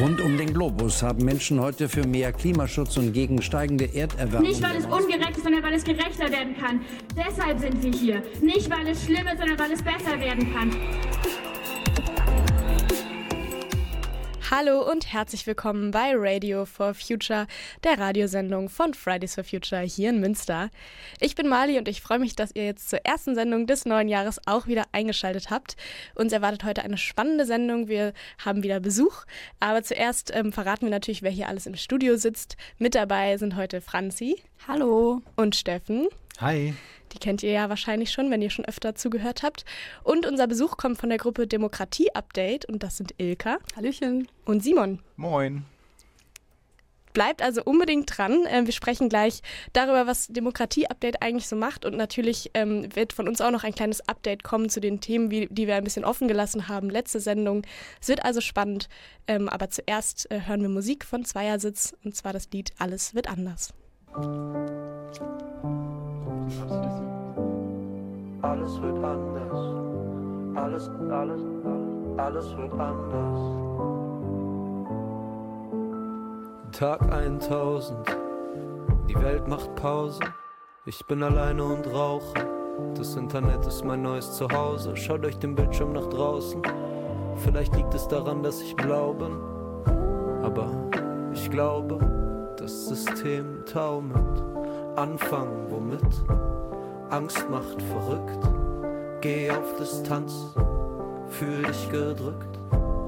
Rund um den Globus haben Menschen heute für mehr Klimaschutz und gegen steigende Erderwärmung. Nicht, weil es ungerecht ist, sondern weil es gerechter werden kann. Deshalb sind wir hier. Nicht, weil es schlimm ist, sondern weil es besser werden kann. Hallo und herzlich willkommen bei Radio for Future, der Radiosendung von Fridays for Future hier in Münster. Ich bin Mali und ich freue mich, dass ihr jetzt zur ersten Sendung des neuen Jahres auch wieder eingeschaltet habt. Uns erwartet heute eine spannende Sendung. Wir haben wieder Besuch, aber zuerst ähm, verraten wir natürlich, wer hier alles im Studio sitzt. Mit dabei sind heute Franzi. Hallo. Und Steffen. Hi. Die kennt ihr ja wahrscheinlich schon, wenn ihr schon öfter zugehört habt. Und unser Besuch kommt von der Gruppe Demokratie Update und das sind Ilka. Hallöchen. Und Simon. Moin. Bleibt also unbedingt dran. Ähm, wir sprechen gleich darüber, was Demokratie Update eigentlich so macht. Und natürlich ähm, wird von uns auch noch ein kleines Update kommen zu den Themen, wie, die wir ein bisschen offen gelassen haben. Letzte Sendung. Es wird also spannend. Ähm, aber zuerst äh, hören wir Musik von Zweiersitz und zwar das Lied Alles wird anders. Alles wird anders. Alles, alles, alles, wird anders. Tag 1000. Die Welt macht Pause. Ich bin alleine und rauche. Das Internet ist mein neues Zuhause. Schaut euch den Bildschirm nach draußen. Vielleicht liegt es daran, dass ich blau bin. Aber ich glaube, das System taumelt. Anfangen womit? Angst macht verrückt. Geh auf Distanz, fühl dich gedrückt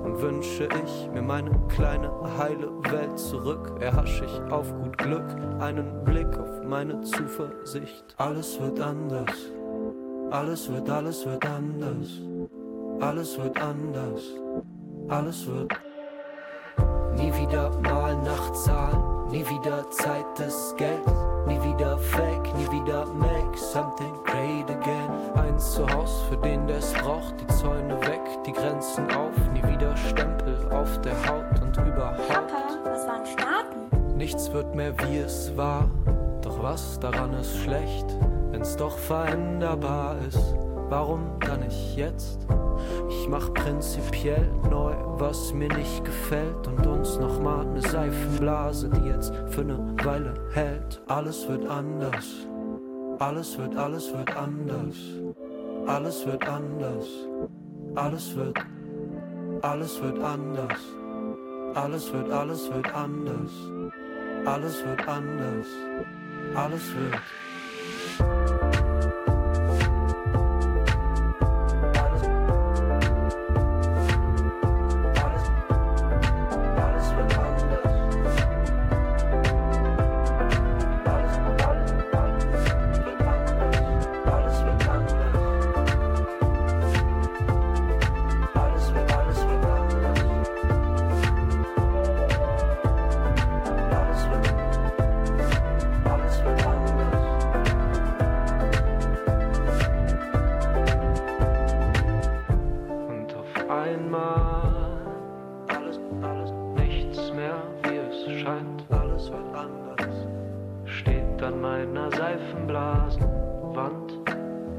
und wünsche ich mir meine kleine heile Welt zurück. Erhasch ich auf gut Glück einen Blick auf meine Zuversicht. Alles wird anders, alles wird, alles wird anders, alles wird anders, alles wird. Nie wieder mal Nachtzahlen, nie wieder Zeit des Geldes. Nie wieder fake, nie wieder make something great again. Ein Zuhause für den, der es braucht. Die Zäune weg, die Grenzen auf. Nie wieder Stempel auf der Haut und überhaupt. Papa, was waren Staaten? Nichts wird mehr wie es war. Doch was daran ist schlecht, wenn's doch veränderbar ist. Warum dann nicht jetzt? Ich mach prinzipiell neu, was mir nicht gefällt. Und uns nochmal ne Seifenblase, die jetzt für ne Weile hält. Alles wird anders, alles wird, alles wird anders, alles wird anders, alles wird, alles wird anders, alles wird, alles wird anders, alles wird anders, alles wird. Und an meiner Seifenblasenwand.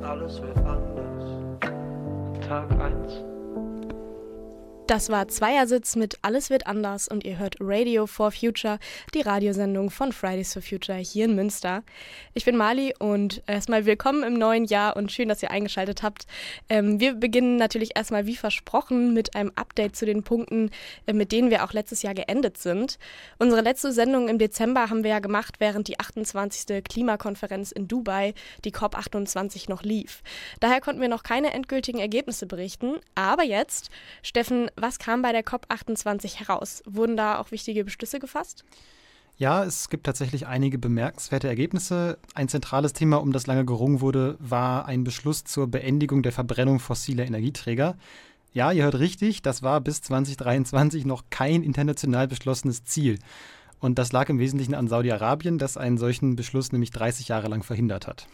Alles wird anders. Tag 1. Das war Zweiersitz mit Alles wird anders und ihr hört Radio for Future, die Radiosendung von Fridays for Future hier in Münster. Ich bin Mali und erstmal willkommen im neuen Jahr und schön, dass ihr eingeschaltet habt. Ähm, wir beginnen natürlich erstmal wie versprochen mit einem Update zu den Punkten, äh, mit denen wir auch letztes Jahr geendet sind. Unsere letzte Sendung im Dezember haben wir ja gemacht, während die 28. Klimakonferenz in Dubai, die COP28, noch lief. Daher konnten wir noch keine endgültigen Ergebnisse berichten, aber jetzt, Steffen, was kam bei der COP28 heraus? Wurden da auch wichtige Beschlüsse gefasst? Ja, es gibt tatsächlich einige bemerkenswerte Ergebnisse. Ein zentrales Thema, um das lange gerungen wurde, war ein Beschluss zur Beendigung der Verbrennung fossiler Energieträger. Ja, ihr hört richtig, das war bis 2023 noch kein international beschlossenes Ziel. Und das lag im Wesentlichen an Saudi-Arabien, das einen solchen Beschluss nämlich 30 Jahre lang verhindert hat.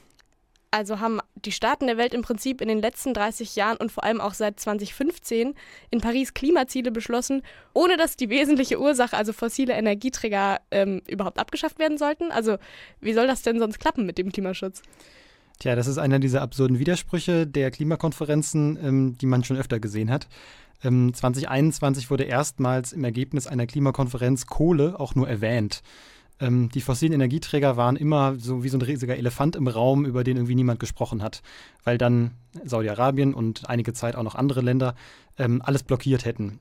Also haben die Staaten der Welt im Prinzip in den letzten 30 Jahren und vor allem auch seit 2015 in Paris Klimaziele beschlossen, ohne dass die wesentliche Ursache, also fossile Energieträger, ähm, überhaupt abgeschafft werden sollten. Also wie soll das denn sonst klappen mit dem Klimaschutz? Tja, das ist einer dieser absurden Widersprüche der Klimakonferenzen, ähm, die man schon öfter gesehen hat. Ähm, 2021 wurde erstmals im Ergebnis einer Klimakonferenz Kohle auch nur erwähnt. Ähm, die fossilen Energieträger waren immer so wie so ein riesiger Elefant im Raum, über den irgendwie niemand gesprochen hat, weil dann Saudi-Arabien und einige Zeit auch noch andere Länder ähm, alles blockiert hätten.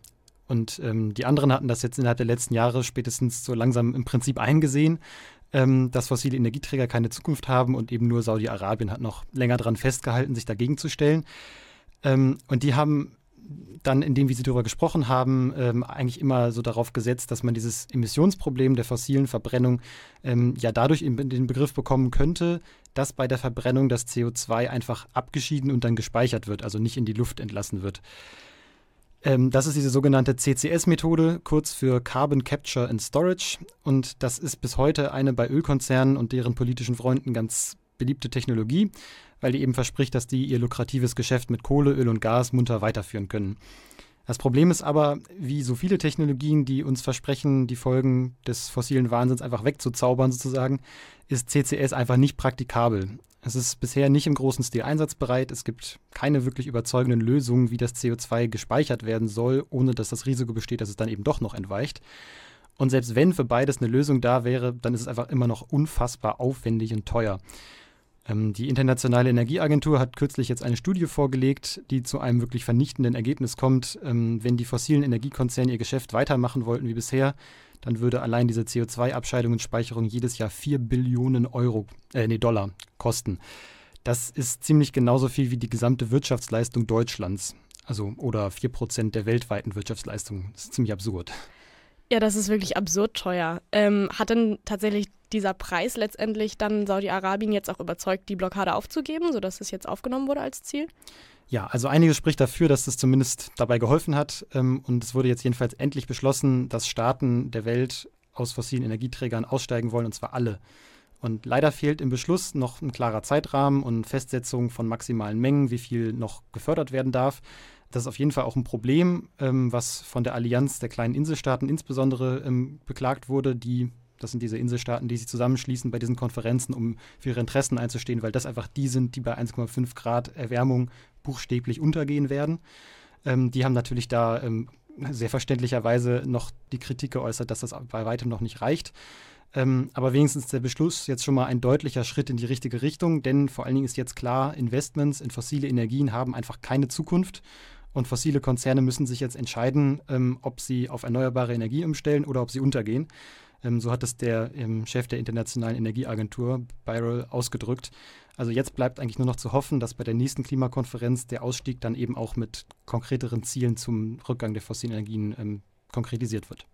Und ähm, die anderen hatten das jetzt innerhalb der letzten Jahre spätestens so langsam im Prinzip eingesehen ähm, dass fossile Energieträger keine Zukunft haben und eben nur Saudi-Arabien hat noch länger daran festgehalten, sich dagegen zu stellen. Ähm, und die haben dann, indem wir sie darüber gesprochen haben, ähm, eigentlich immer so darauf gesetzt, dass man dieses Emissionsproblem der fossilen Verbrennung ähm, ja dadurch in, in den Begriff bekommen könnte, dass bei der Verbrennung das CO2 einfach abgeschieden und dann gespeichert wird, also nicht in die Luft entlassen wird. Ähm, das ist diese sogenannte CCS-Methode, kurz für Carbon Capture and Storage. Und das ist bis heute eine bei Ölkonzernen und deren politischen Freunden ganz beliebte Technologie, weil die eben verspricht, dass die ihr lukratives Geschäft mit Kohle, Öl und Gas munter weiterführen können. Das Problem ist aber, wie so viele Technologien, die uns versprechen, die Folgen des fossilen Wahnsinns einfach wegzuzaubern sozusagen, ist CCS einfach nicht praktikabel. Es ist bisher nicht im großen Stil einsatzbereit. Es gibt keine wirklich überzeugenden Lösungen, wie das CO2 gespeichert werden soll, ohne dass das Risiko besteht, dass es dann eben doch noch entweicht. Und selbst wenn für beides eine Lösung da wäre, dann ist es einfach immer noch unfassbar aufwendig und teuer. Ähm, die Internationale Energieagentur hat kürzlich jetzt eine Studie vorgelegt, die zu einem wirklich vernichtenden Ergebnis kommt. Ähm, wenn die fossilen Energiekonzerne ihr Geschäft weitermachen wollten wie bisher, dann würde allein diese CO2-Abscheidung und Speicherung jedes Jahr 4 Billionen Euro, äh, nee, Dollar kosten. Das ist ziemlich genauso viel wie die gesamte Wirtschaftsleistung Deutschlands. Also oder 4 Prozent der weltweiten Wirtschaftsleistung. Das ist ziemlich absurd. Ja, das ist wirklich absurd teuer. Ähm, hat denn tatsächlich dieser Preis letztendlich dann Saudi-Arabien jetzt auch überzeugt, die Blockade aufzugeben, sodass es jetzt aufgenommen wurde als Ziel? Ja, also einiges spricht dafür, dass es zumindest dabei geholfen hat. Ähm, und es wurde jetzt jedenfalls endlich beschlossen, dass Staaten der Welt aus fossilen Energieträgern aussteigen wollen, und zwar alle. Und leider fehlt im Beschluss noch ein klarer Zeitrahmen und Festsetzung von maximalen Mengen, wie viel noch gefördert werden darf. Das ist auf jeden Fall auch ein Problem, ähm, was von der Allianz der kleinen Inselstaaten insbesondere ähm, beklagt wurde, die das sind diese Inselstaaten, die sich zusammenschließen bei diesen Konferenzen, um für ihre Interessen einzustehen, weil das einfach die sind, die bei 1,5 Grad Erwärmung buchstäblich untergehen werden. Ähm, die haben natürlich da ähm, sehr verständlicherweise noch die Kritik geäußert, dass das bei weitem noch nicht reicht. Ähm, aber wenigstens der Beschluss jetzt schon mal ein deutlicher Schritt in die richtige Richtung, denn vor allen Dingen ist jetzt klar, Investments in fossile Energien haben einfach keine Zukunft. Und fossile Konzerne müssen sich jetzt entscheiden, ähm, ob sie auf erneuerbare Energie umstellen oder ob sie untergehen. Ähm, so hat es der ähm, Chef der Internationalen Energieagentur, Byral, ausgedrückt. Also jetzt bleibt eigentlich nur noch zu hoffen, dass bei der nächsten Klimakonferenz der Ausstieg dann eben auch mit konkreteren Zielen zum Rückgang der fossilen Energien ähm, konkretisiert wird.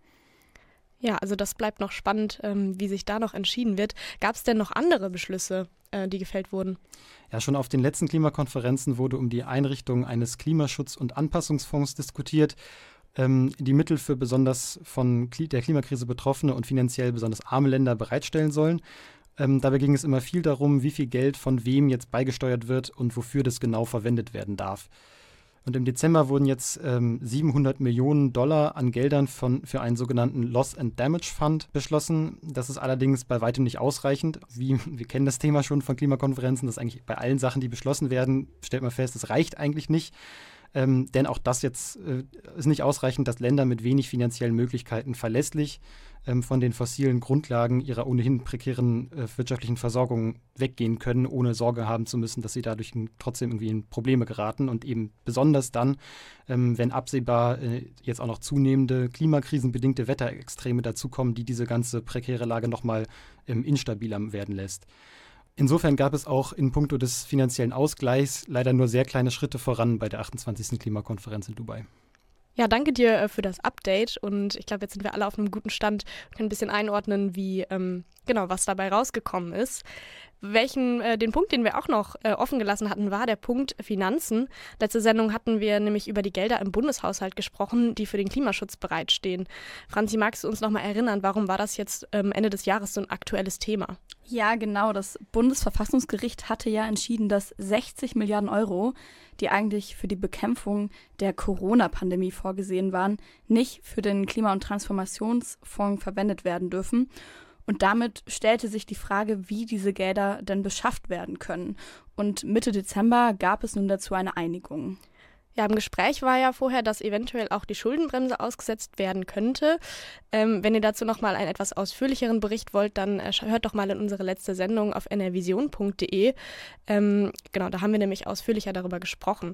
Ja, also das bleibt noch spannend, ähm, wie sich da noch entschieden wird. Gab es denn noch andere Beschlüsse, äh, die gefällt wurden? Ja, schon auf den letzten Klimakonferenzen wurde um die Einrichtung eines Klimaschutz- und Anpassungsfonds diskutiert ähm, die Mittel für besonders von der Klimakrise betroffene und finanziell besonders arme Länder bereitstellen sollen. Ähm, dabei ging es immer viel darum, wie viel Geld von wem jetzt beigesteuert wird und wofür das genau verwendet werden darf. Und im Dezember wurden jetzt ähm, 700 Millionen Dollar an Geldern von, für einen sogenannten Loss and Damage Fund beschlossen. Das ist allerdings bei weitem nicht ausreichend. Wie, wir kennen das Thema schon von Klimakonferenzen, dass eigentlich bei allen Sachen, die beschlossen werden, stellt man fest, es reicht eigentlich nicht. Ähm, denn auch das jetzt äh, ist nicht ausreichend, dass Länder mit wenig finanziellen Möglichkeiten verlässlich ähm, von den fossilen Grundlagen ihrer ohnehin prekären äh, wirtschaftlichen Versorgung weggehen können, ohne Sorge haben zu müssen, dass sie dadurch trotzdem irgendwie in Probleme geraten. Und eben besonders dann, ähm, wenn absehbar äh, jetzt auch noch zunehmende klimakrisenbedingte Wetterextreme dazukommen, die diese ganze prekäre Lage nochmal ähm, instabiler werden lässt. Insofern gab es auch in puncto des finanziellen Ausgleichs leider nur sehr kleine Schritte voran bei der 28. Klimakonferenz in Dubai. Ja, danke dir äh, für das Update und ich glaube, jetzt sind wir alle auf einem guten Stand und können ein bisschen einordnen, wie ähm, genau was dabei rausgekommen ist. Welchen, äh, den Punkt, den wir auch noch äh, offen gelassen hatten, war der Punkt Finanzen. Letzte Sendung hatten wir nämlich über die Gelder im Bundeshaushalt gesprochen, die für den Klimaschutz bereitstehen. Franzi, magst du uns noch mal erinnern, warum war das jetzt ähm, Ende des Jahres so ein aktuelles Thema? Ja, genau. Das Bundesverfassungsgericht hatte ja entschieden, dass 60 Milliarden Euro, die eigentlich für die Bekämpfung der Corona-Pandemie vorgesehen waren, nicht für den Klima- und Transformationsfonds verwendet werden dürfen. Und damit stellte sich die Frage, wie diese Gelder denn beschafft werden können. Und Mitte Dezember gab es nun dazu eine Einigung. Ja, im Gespräch war ja vorher, dass eventuell auch die Schuldenbremse ausgesetzt werden könnte. Ähm, wenn ihr dazu nochmal einen etwas ausführlicheren Bericht wollt, dann äh, hört doch mal in unsere letzte Sendung auf nrvision.de. Ähm, genau, da haben wir nämlich ausführlicher darüber gesprochen.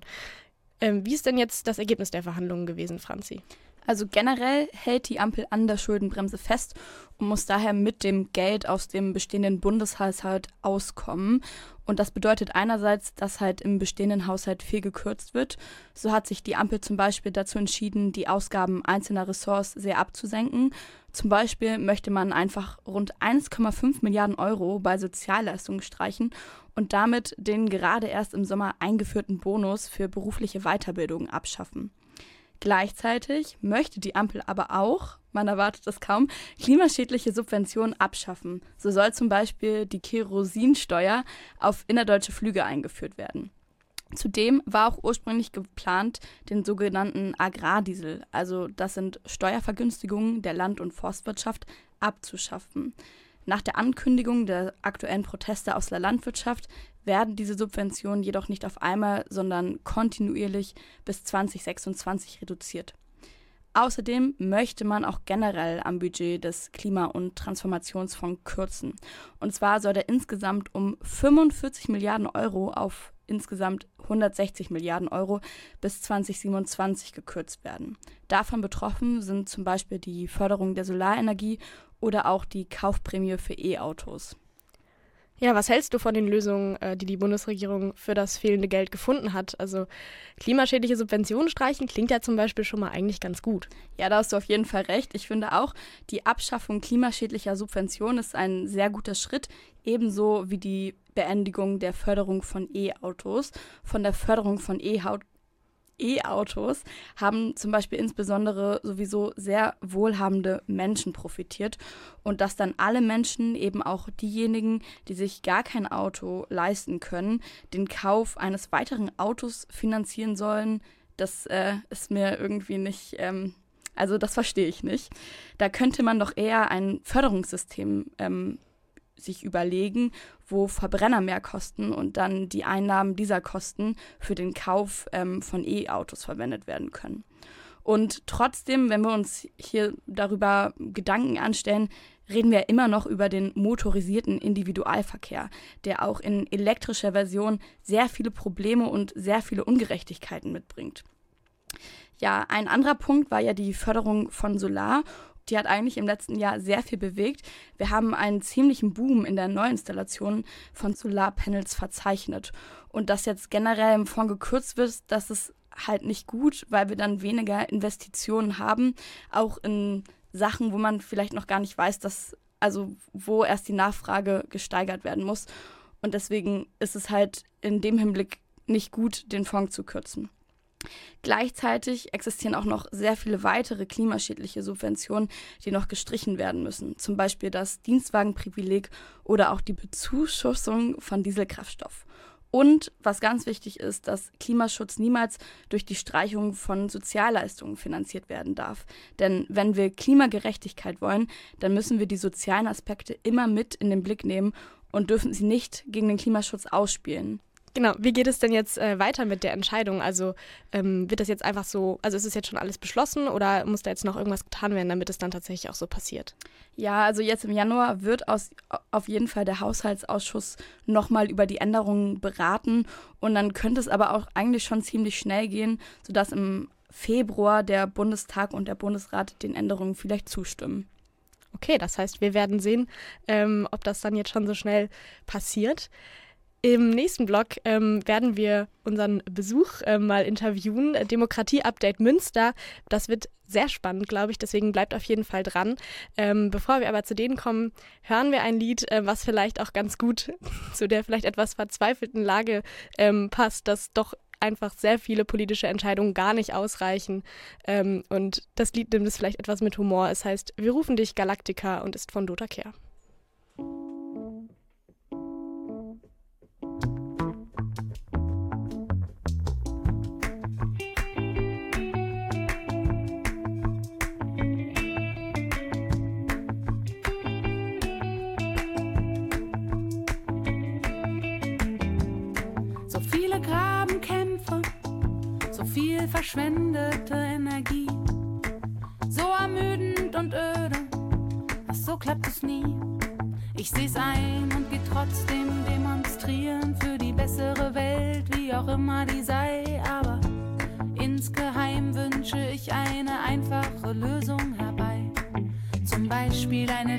Ähm, wie ist denn jetzt das Ergebnis der Verhandlungen gewesen, Franzi? Also generell hält die Ampel an der Schuldenbremse fest und muss daher mit dem Geld aus dem bestehenden Bundeshaushalt auskommen. Und das bedeutet einerseits, dass halt im bestehenden Haushalt viel gekürzt wird. So hat sich die Ampel zum Beispiel dazu entschieden, die Ausgaben einzelner Ressorts sehr abzusenken. Zum Beispiel möchte man einfach rund 1,5 Milliarden Euro bei Sozialleistungen streichen und damit den gerade erst im Sommer eingeführten Bonus für berufliche Weiterbildung abschaffen. Gleichzeitig möchte die Ampel aber auch, man erwartet es kaum, klimaschädliche Subventionen abschaffen. So soll zum Beispiel die Kerosinsteuer auf innerdeutsche Flüge eingeführt werden. Zudem war auch ursprünglich geplant, den sogenannten Agrardiesel, also das sind Steuervergünstigungen der Land- und Forstwirtschaft, abzuschaffen. Nach der Ankündigung der aktuellen Proteste aus der Landwirtschaft werden diese Subventionen jedoch nicht auf einmal, sondern kontinuierlich bis 2026 reduziert. Außerdem möchte man auch generell am Budget des Klima- und Transformationsfonds kürzen. Und zwar soll er insgesamt um 45 Milliarden Euro auf insgesamt 160 Milliarden Euro bis 2027 gekürzt werden. Davon betroffen sind zum Beispiel die Förderung der Solarenergie oder auch die Kaufprämie für E-Autos. Ja, was hältst du von den Lösungen, äh, die die Bundesregierung für das fehlende Geld gefunden hat? Also klimaschädliche Subventionen streichen klingt ja zum Beispiel schon mal eigentlich ganz gut. Ja, da hast du auf jeden Fall recht. Ich finde auch, die Abschaffung klimaschädlicher Subventionen ist ein sehr guter Schritt, ebenso wie die Beendigung der Förderung von E-Autos. Von der Förderung von E-Autos haben zum Beispiel insbesondere sowieso sehr wohlhabende Menschen profitiert und dass dann alle Menschen, eben auch diejenigen, die sich gar kein Auto leisten können, den Kauf eines weiteren Autos finanzieren sollen, das äh, ist mir irgendwie nicht, ähm, also das verstehe ich nicht. Da könnte man doch eher ein Förderungssystem ähm, sich überlegen, wo Verbrenner mehr kosten und dann die Einnahmen dieser Kosten für den Kauf ähm, von E-Autos verwendet werden können. Und trotzdem, wenn wir uns hier darüber Gedanken anstellen, reden wir immer noch über den motorisierten Individualverkehr, der auch in elektrischer Version sehr viele Probleme und sehr viele Ungerechtigkeiten mitbringt. Ja, ein anderer Punkt war ja die Förderung von Solar die hat eigentlich im letzten Jahr sehr viel bewegt. Wir haben einen ziemlichen Boom in der Neuinstallation von Solarpanels verzeichnet. Und dass jetzt generell im Fonds gekürzt wird, das ist halt nicht gut, weil wir dann weniger Investitionen haben, auch in Sachen, wo man vielleicht noch gar nicht weiß, dass, also wo erst die Nachfrage gesteigert werden muss. Und deswegen ist es halt in dem Hinblick nicht gut, den Fonds zu kürzen. Gleichzeitig existieren auch noch sehr viele weitere klimaschädliche Subventionen, die noch gestrichen werden müssen. Zum Beispiel das Dienstwagenprivileg oder auch die Bezuschussung von Dieselkraftstoff. Und was ganz wichtig ist, dass Klimaschutz niemals durch die Streichung von Sozialleistungen finanziert werden darf. Denn wenn wir Klimagerechtigkeit wollen, dann müssen wir die sozialen Aspekte immer mit in den Blick nehmen und dürfen sie nicht gegen den Klimaschutz ausspielen. Genau, wie geht es denn jetzt äh, weiter mit der Entscheidung? Also ähm, wird das jetzt einfach so, also ist es jetzt schon alles beschlossen oder muss da jetzt noch irgendwas getan werden, damit es dann tatsächlich auch so passiert? Ja, also jetzt im Januar wird aus, auf jeden Fall der Haushaltsausschuss nochmal über die Änderungen beraten und dann könnte es aber auch eigentlich schon ziemlich schnell gehen, sodass im Februar der Bundestag und der Bundesrat den Änderungen vielleicht zustimmen. Okay, das heißt, wir werden sehen, ähm, ob das dann jetzt schon so schnell passiert. Im nächsten Blog ähm, werden wir unseren Besuch äh, mal interviewen. Demokratie-Update Münster. Das wird sehr spannend, glaube ich. Deswegen bleibt auf jeden Fall dran. Ähm, bevor wir aber zu denen kommen, hören wir ein Lied, äh, was vielleicht auch ganz gut zu der vielleicht etwas verzweifelten Lage ähm, passt, dass doch einfach sehr viele politische Entscheidungen gar nicht ausreichen. Ähm, und das Lied nimmt es vielleicht etwas mit Humor. Es heißt Wir rufen dich Galaktika und ist von Dota Kehr. Verschwendete Energie. So ermüdend und öde, ach so klappt es nie. Ich seh's ein und geh trotzdem demonstrieren für die bessere Welt, wie auch immer die sei. Aber insgeheim wünsche ich eine einfache Lösung herbei. Zum Beispiel eine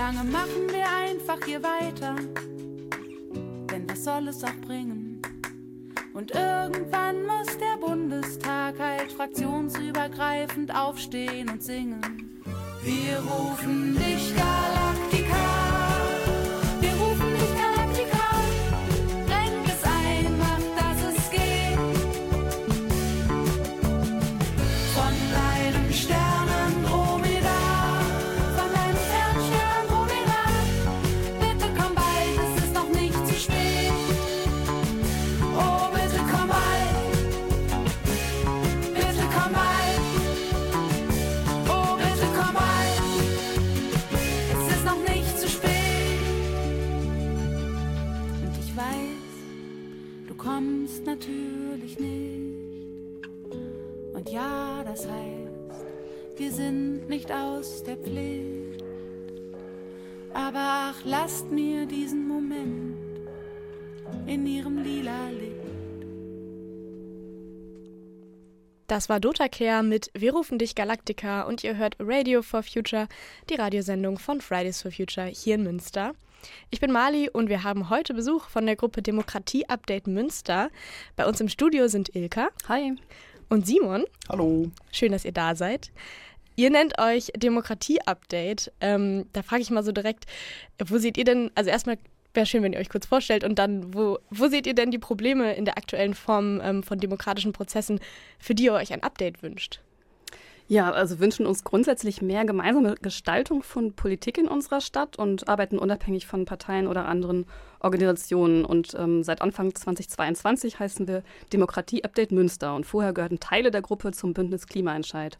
Solange machen wir einfach hier weiter. Denn was soll es auch bringen? Und irgendwann muss der Bundestag halt fraktionsübergreifend aufstehen und singen. Wir rufen dich Das war Dota Care mit Wir rufen dich Galactica und ihr hört Radio for Future, die Radiosendung von Fridays for Future hier in Münster. Ich bin Mali und wir haben heute Besuch von der Gruppe Demokratie Update Münster. Bei uns im Studio sind Ilka. Hi. Und Simon. Hallo. Schön, dass ihr da seid. Ihr nennt euch Demokratie-Update. Ähm, da frage ich mal so direkt, wo seht ihr denn, also erstmal wäre schön, wenn ihr euch kurz vorstellt und dann, wo, wo seht ihr denn die Probleme in der aktuellen Form ähm, von demokratischen Prozessen, für die ihr euch ein Update wünscht? Ja, also wünschen uns grundsätzlich mehr gemeinsame Gestaltung von Politik in unserer Stadt und arbeiten unabhängig von Parteien oder anderen Organisationen. Und ähm, seit Anfang 2022 heißen wir Demokratie Update Münster und vorher gehörten Teile der Gruppe zum Bündnis Klimaentscheid.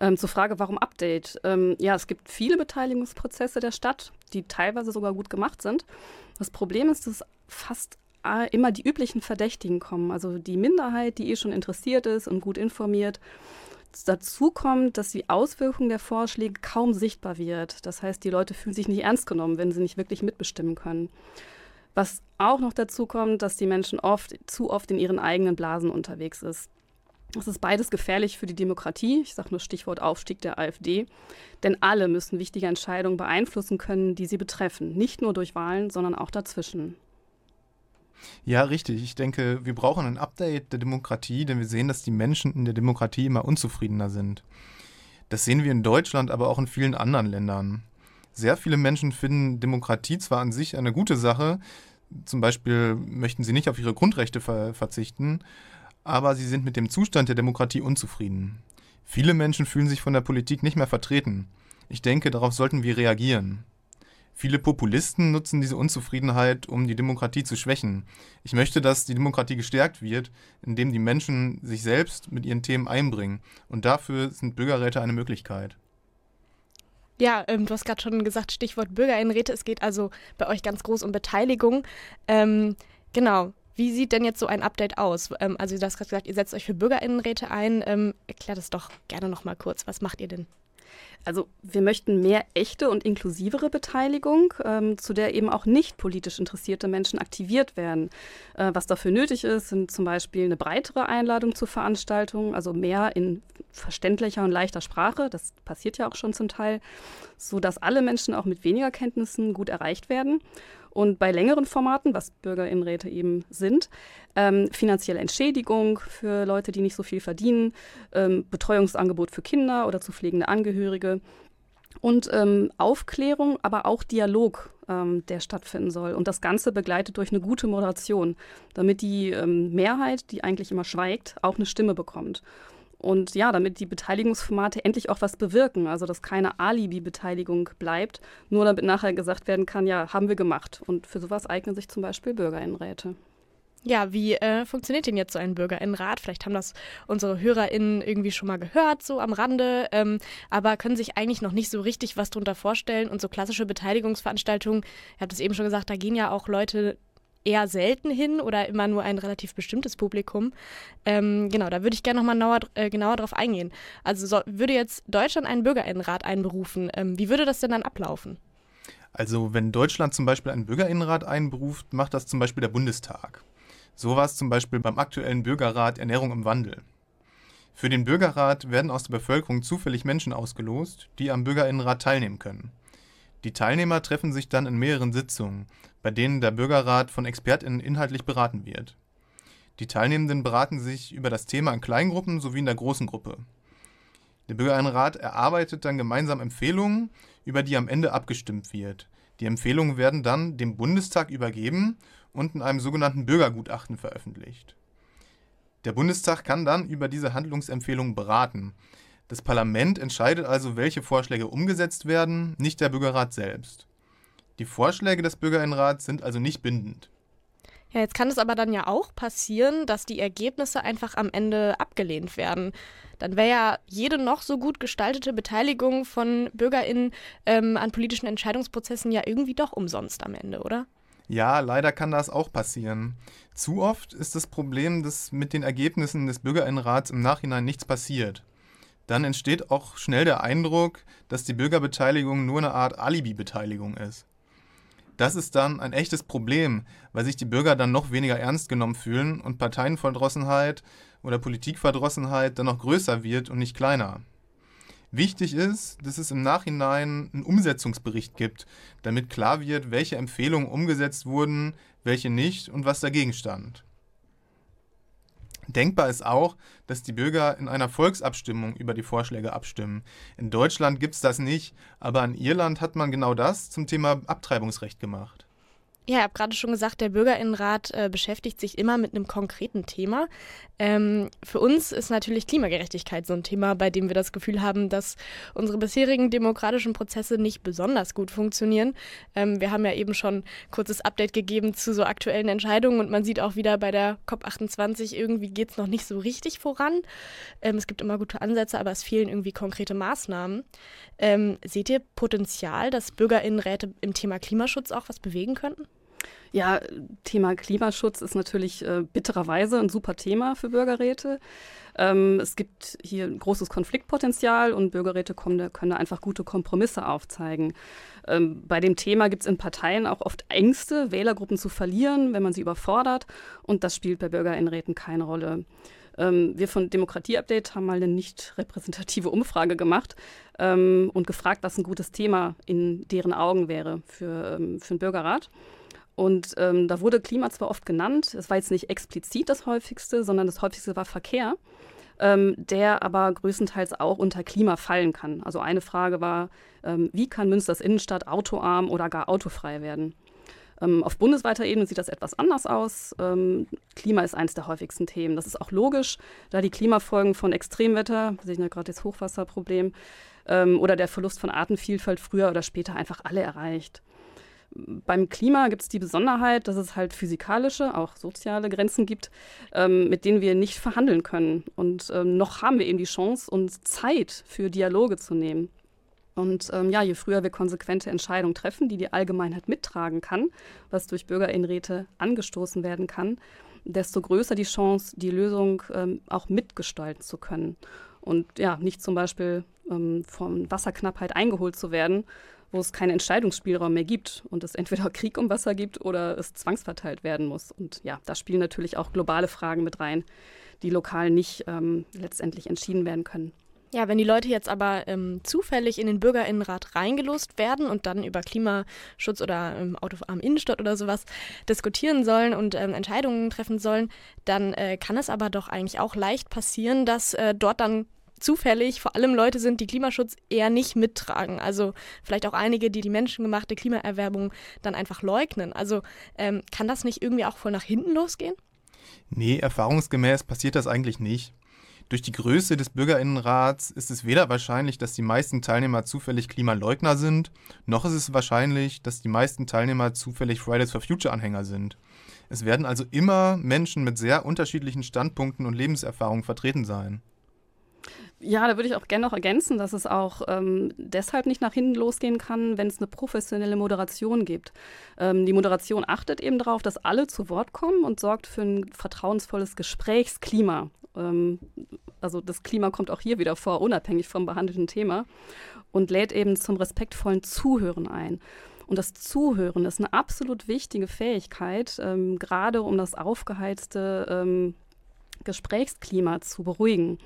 Ähm, zur Frage, warum Update? Ähm, ja, es gibt viele Beteiligungsprozesse der Stadt, die teilweise sogar gut gemacht sind. Das Problem ist, dass fast immer die üblichen Verdächtigen kommen, also die Minderheit, die eh schon interessiert ist und gut informiert. Dazu kommt, dass die Auswirkung der Vorschläge kaum sichtbar wird. Das heißt, die Leute fühlen sich nicht ernst genommen, wenn sie nicht wirklich mitbestimmen können. Was auch noch dazu kommt, dass die Menschen oft, zu oft in ihren eigenen Blasen unterwegs ist. Das ist beides gefährlich für die Demokratie. Ich sage nur Stichwort Aufstieg der AfD. Denn alle müssen wichtige Entscheidungen beeinflussen können, die sie betreffen. Nicht nur durch Wahlen, sondern auch dazwischen. Ja, richtig. Ich denke, wir brauchen ein Update der Demokratie, denn wir sehen, dass die Menschen in der Demokratie immer unzufriedener sind. Das sehen wir in Deutschland, aber auch in vielen anderen Ländern. Sehr viele Menschen finden Demokratie zwar an sich eine gute Sache, zum Beispiel möchten sie nicht auf ihre Grundrechte ver verzichten, aber sie sind mit dem Zustand der Demokratie unzufrieden. Viele Menschen fühlen sich von der Politik nicht mehr vertreten. Ich denke, darauf sollten wir reagieren. Viele Populisten nutzen diese Unzufriedenheit, um die Demokratie zu schwächen. Ich möchte, dass die Demokratie gestärkt wird, indem die Menschen sich selbst mit ihren Themen einbringen. Und dafür sind Bürgerräte eine Möglichkeit. Ja, ähm, du hast gerade schon gesagt, Stichwort Bürgerinnenräte. Es geht also bei euch ganz groß um Beteiligung. Ähm, genau. Wie sieht denn jetzt so ein Update aus? Ähm, also du hast gerade gesagt, ihr setzt euch für Bürgerinnenräte ein. Ähm, erklärt es doch gerne noch mal kurz. Was macht ihr denn? Also wir möchten mehr echte und inklusivere Beteiligung, ähm, zu der eben auch nicht politisch interessierte Menschen aktiviert werden. Äh, was dafür nötig ist, sind zum Beispiel eine breitere Einladung zu Veranstaltungen, also mehr in verständlicher und leichter Sprache. Das passiert ja auch schon zum Teil, sodass alle Menschen auch mit weniger Kenntnissen gut erreicht werden. Und bei längeren Formaten, was Bürgerinnenräte eben sind, ähm, finanzielle Entschädigung für Leute, die nicht so viel verdienen, ähm, Betreuungsangebot für Kinder oder zu pflegende Angehörige und ähm, Aufklärung, aber auch Dialog, ähm, der stattfinden soll. Und das Ganze begleitet durch eine gute Moderation, damit die ähm, Mehrheit, die eigentlich immer schweigt, auch eine Stimme bekommt. Und ja, damit die Beteiligungsformate endlich auch was bewirken, also dass keine Alibi-Beteiligung bleibt, nur damit nachher gesagt werden kann, ja, haben wir gemacht. Und für sowas eignen sich zum Beispiel Bürgerinnenräte. Ja, wie äh, funktioniert denn jetzt so ein Bürgerinnenrat? Vielleicht haben das unsere HörerInnen irgendwie schon mal gehört, so am Rande, ähm, aber können sich eigentlich noch nicht so richtig was darunter vorstellen. Und so klassische Beteiligungsveranstaltungen, ihr habt es eben schon gesagt, da gehen ja auch Leute eher selten hin oder immer nur ein relativ bestimmtes Publikum. Ähm, genau, da würde ich gerne nochmal äh, genauer drauf eingehen. Also so, würde jetzt Deutschland einen Bürgerinnenrat einberufen, ähm, wie würde das denn dann ablaufen? Also wenn Deutschland zum Beispiel einen Bürgerinnenrat einberuft, macht das zum Beispiel der Bundestag. So war es zum Beispiel beim aktuellen Bürgerrat Ernährung im Wandel. Für den Bürgerrat werden aus der Bevölkerung zufällig Menschen ausgelost, die am Bürgerinnenrat teilnehmen können. Die Teilnehmer treffen sich dann in mehreren Sitzungen, bei denen der Bürgerrat von ExpertInnen inhaltlich beraten wird. Die Teilnehmenden beraten sich über das Thema in Kleingruppen sowie in der großen Gruppe. Der Bürgerinnenrat erarbeitet dann gemeinsam Empfehlungen, über die am Ende abgestimmt wird. Die Empfehlungen werden dann dem Bundestag übergeben und in einem sogenannten Bürgergutachten veröffentlicht. Der Bundestag kann dann über diese Handlungsempfehlungen beraten. Das Parlament entscheidet also, welche Vorschläge umgesetzt werden, nicht der Bürgerrat selbst. Die Vorschläge des Bürgerinnenrats sind also nicht bindend. Ja, jetzt kann es aber dann ja auch passieren, dass die Ergebnisse einfach am Ende abgelehnt werden. Dann wäre ja jede noch so gut gestaltete Beteiligung von BürgerInnen ähm, an politischen Entscheidungsprozessen ja irgendwie doch umsonst am Ende, oder? Ja, leider kann das auch passieren. Zu oft ist das Problem, dass mit den Ergebnissen des Bürgerinnenrats im Nachhinein nichts passiert dann entsteht auch schnell der Eindruck, dass die Bürgerbeteiligung nur eine Art Alibi-Beteiligung ist. Das ist dann ein echtes Problem, weil sich die Bürger dann noch weniger ernst genommen fühlen und Parteienverdrossenheit oder Politikverdrossenheit dann noch größer wird und nicht kleiner. Wichtig ist, dass es im Nachhinein einen Umsetzungsbericht gibt, damit klar wird, welche Empfehlungen umgesetzt wurden, welche nicht und was dagegen stand. Denkbar ist auch, dass die Bürger in einer Volksabstimmung über die Vorschläge abstimmen. In Deutschland gibt es das nicht, aber in Irland hat man genau das zum Thema Abtreibungsrecht gemacht. Ja, ich habe gerade schon gesagt, der Bürgerinnenrat äh, beschäftigt sich immer mit einem konkreten Thema. Ähm, für uns ist natürlich Klimagerechtigkeit so ein Thema, bei dem wir das Gefühl haben, dass unsere bisherigen demokratischen Prozesse nicht besonders gut funktionieren. Ähm, wir haben ja eben schon ein kurzes Update gegeben zu so aktuellen Entscheidungen und man sieht auch wieder bei der COP28, irgendwie geht es noch nicht so richtig voran. Ähm, es gibt immer gute Ansätze, aber es fehlen irgendwie konkrete Maßnahmen. Ähm, seht ihr Potenzial, dass Bürgerinnenräte im Thema Klimaschutz auch was bewegen könnten? Ja, Thema Klimaschutz ist natürlich äh, bittererweise ein super Thema für Bürgerräte. Ähm, es gibt hier ein großes Konfliktpotenzial und Bürgerräte kommen, können da einfach gute Kompromisse aufzeigen. Ähm, bei dem Thema gibt es in Parteien auch oft Ängste, Wählergruppen zu verlieren, wenn man sie überfordert. Und das spielt bei Bürgerinnenräten keine Rolle. Ähm, wir von Demokratie Update haben mal eine nicht repräsentative Umfrage gemacht ähm, und gefragt, was ein gutes Thema in deren Augen wäre für, ähm, für einen Bürgerrat. Und ähm, da wurde Klima zwar oft genannt, es war jetzt nicht explizit das häufigste, sondern das häufigste war Verkehr, ähm, der aber größtenteils auch unter Klima fallen kann. Also eine Frage war, ähm, wie kann Münsters Innenstadt autoarm oder gar autofrei werden? Ähm, auf bundesweiter Ebene sieht das etwas anders aus. Ähm, Klima ist eines der häufigsten Themen. Das ist auch logisch, da die Klimafolgen von Extremwetter, sehe ich gerade das Hochwasserproblem, ähm, oder der Verlust von Artenvielfalt früher oder später einfach alle erreicht. Beim Klima gibt es die Besonderheit, dass es halt physikalische, auch soziale Grenzen gibt, ähm, mit denen wir nicht verhandeln können. Und ähm, noch haben wir eben die Chance, uns Zeit für Dialoge zu nehmen. Und ähm, ja, je früher wir konsequente Entscheidungen treffen, die die Allgemeinheit mittragen kann, was durch Bürgerinnenräte angestoßen werden kann, desto größer die Chance, die Lösung ähm, auch mitgestalten zu können. Und ja, nicht zum Beispiel ähm, von Wasserknappheit eingeholt zu werden, wo es keinen Entscheidungsspielraum mehr gibt und es entweder Krieg um Wasser gibt oder es zwangsverteilt werden muss. Und ja, da spielen natürlich auch globale Fragen mit rein, die lokal nicht ähm, letztendlich entschieden werden können. Ja, wenn die Leute jetzt aber ähm, zufällig in den Bürgerinnenrat reingelost werden und dann über Klimaschutz oder ähm, autoarm Innenstadt oder sowas diskutieren sollen und ähm, Entscheidungen treffen sollen, dann äh, kann es aber doch eigentlich auch leicht passieren, dass äh, dort dann zufällig vor allem Leute sind, die Klimaschutz eher nicht mittragen. Also vielleicht auch einige, die die menschengemachte Klimaerwerbung dann einfach leugnen. Also ähm, kann das nicht irgendwie auch voll nach hinten losgehen? Nee, erfahrungsgemäß passiert das eigentlich nicht. Durch die Größe des Bürgerinnenrats ist es weder wahrscheinlich, dass die meisten Teilnehmer zufällig Klimaleugner sind, noch ist es wahrscheinlich, dass die meisten Teilnehmer zufällig Fridays for Future Anhänger sind. Es werden also immer Menschen mit sehr unterschiedlichen Standpunkten und Lebenserfahrungen vertreten sein. Ja, da würde ich auch gerne noch ergänzen, dass es auch ähm, deshalb nicht nach hinten losgehen kann, wenn es eine professionelle Moderation gibt. Ähm, die Moderation achtet eben darauf, dass alle zu Wort kommen und sorgt für ein vertrauensvolles Gesprächsklima. Ähm, also das Klima kommt auch hier wieder vor, unabhängig vom behandelten Thema, und lädt eben zum respektvollen Zuhören ein. Und das Zuhören ist eine absolut wichtige Fähigkeit, ähm, gerade um das aufgeheizte ähm, Gesprächsklima zu beruhigen.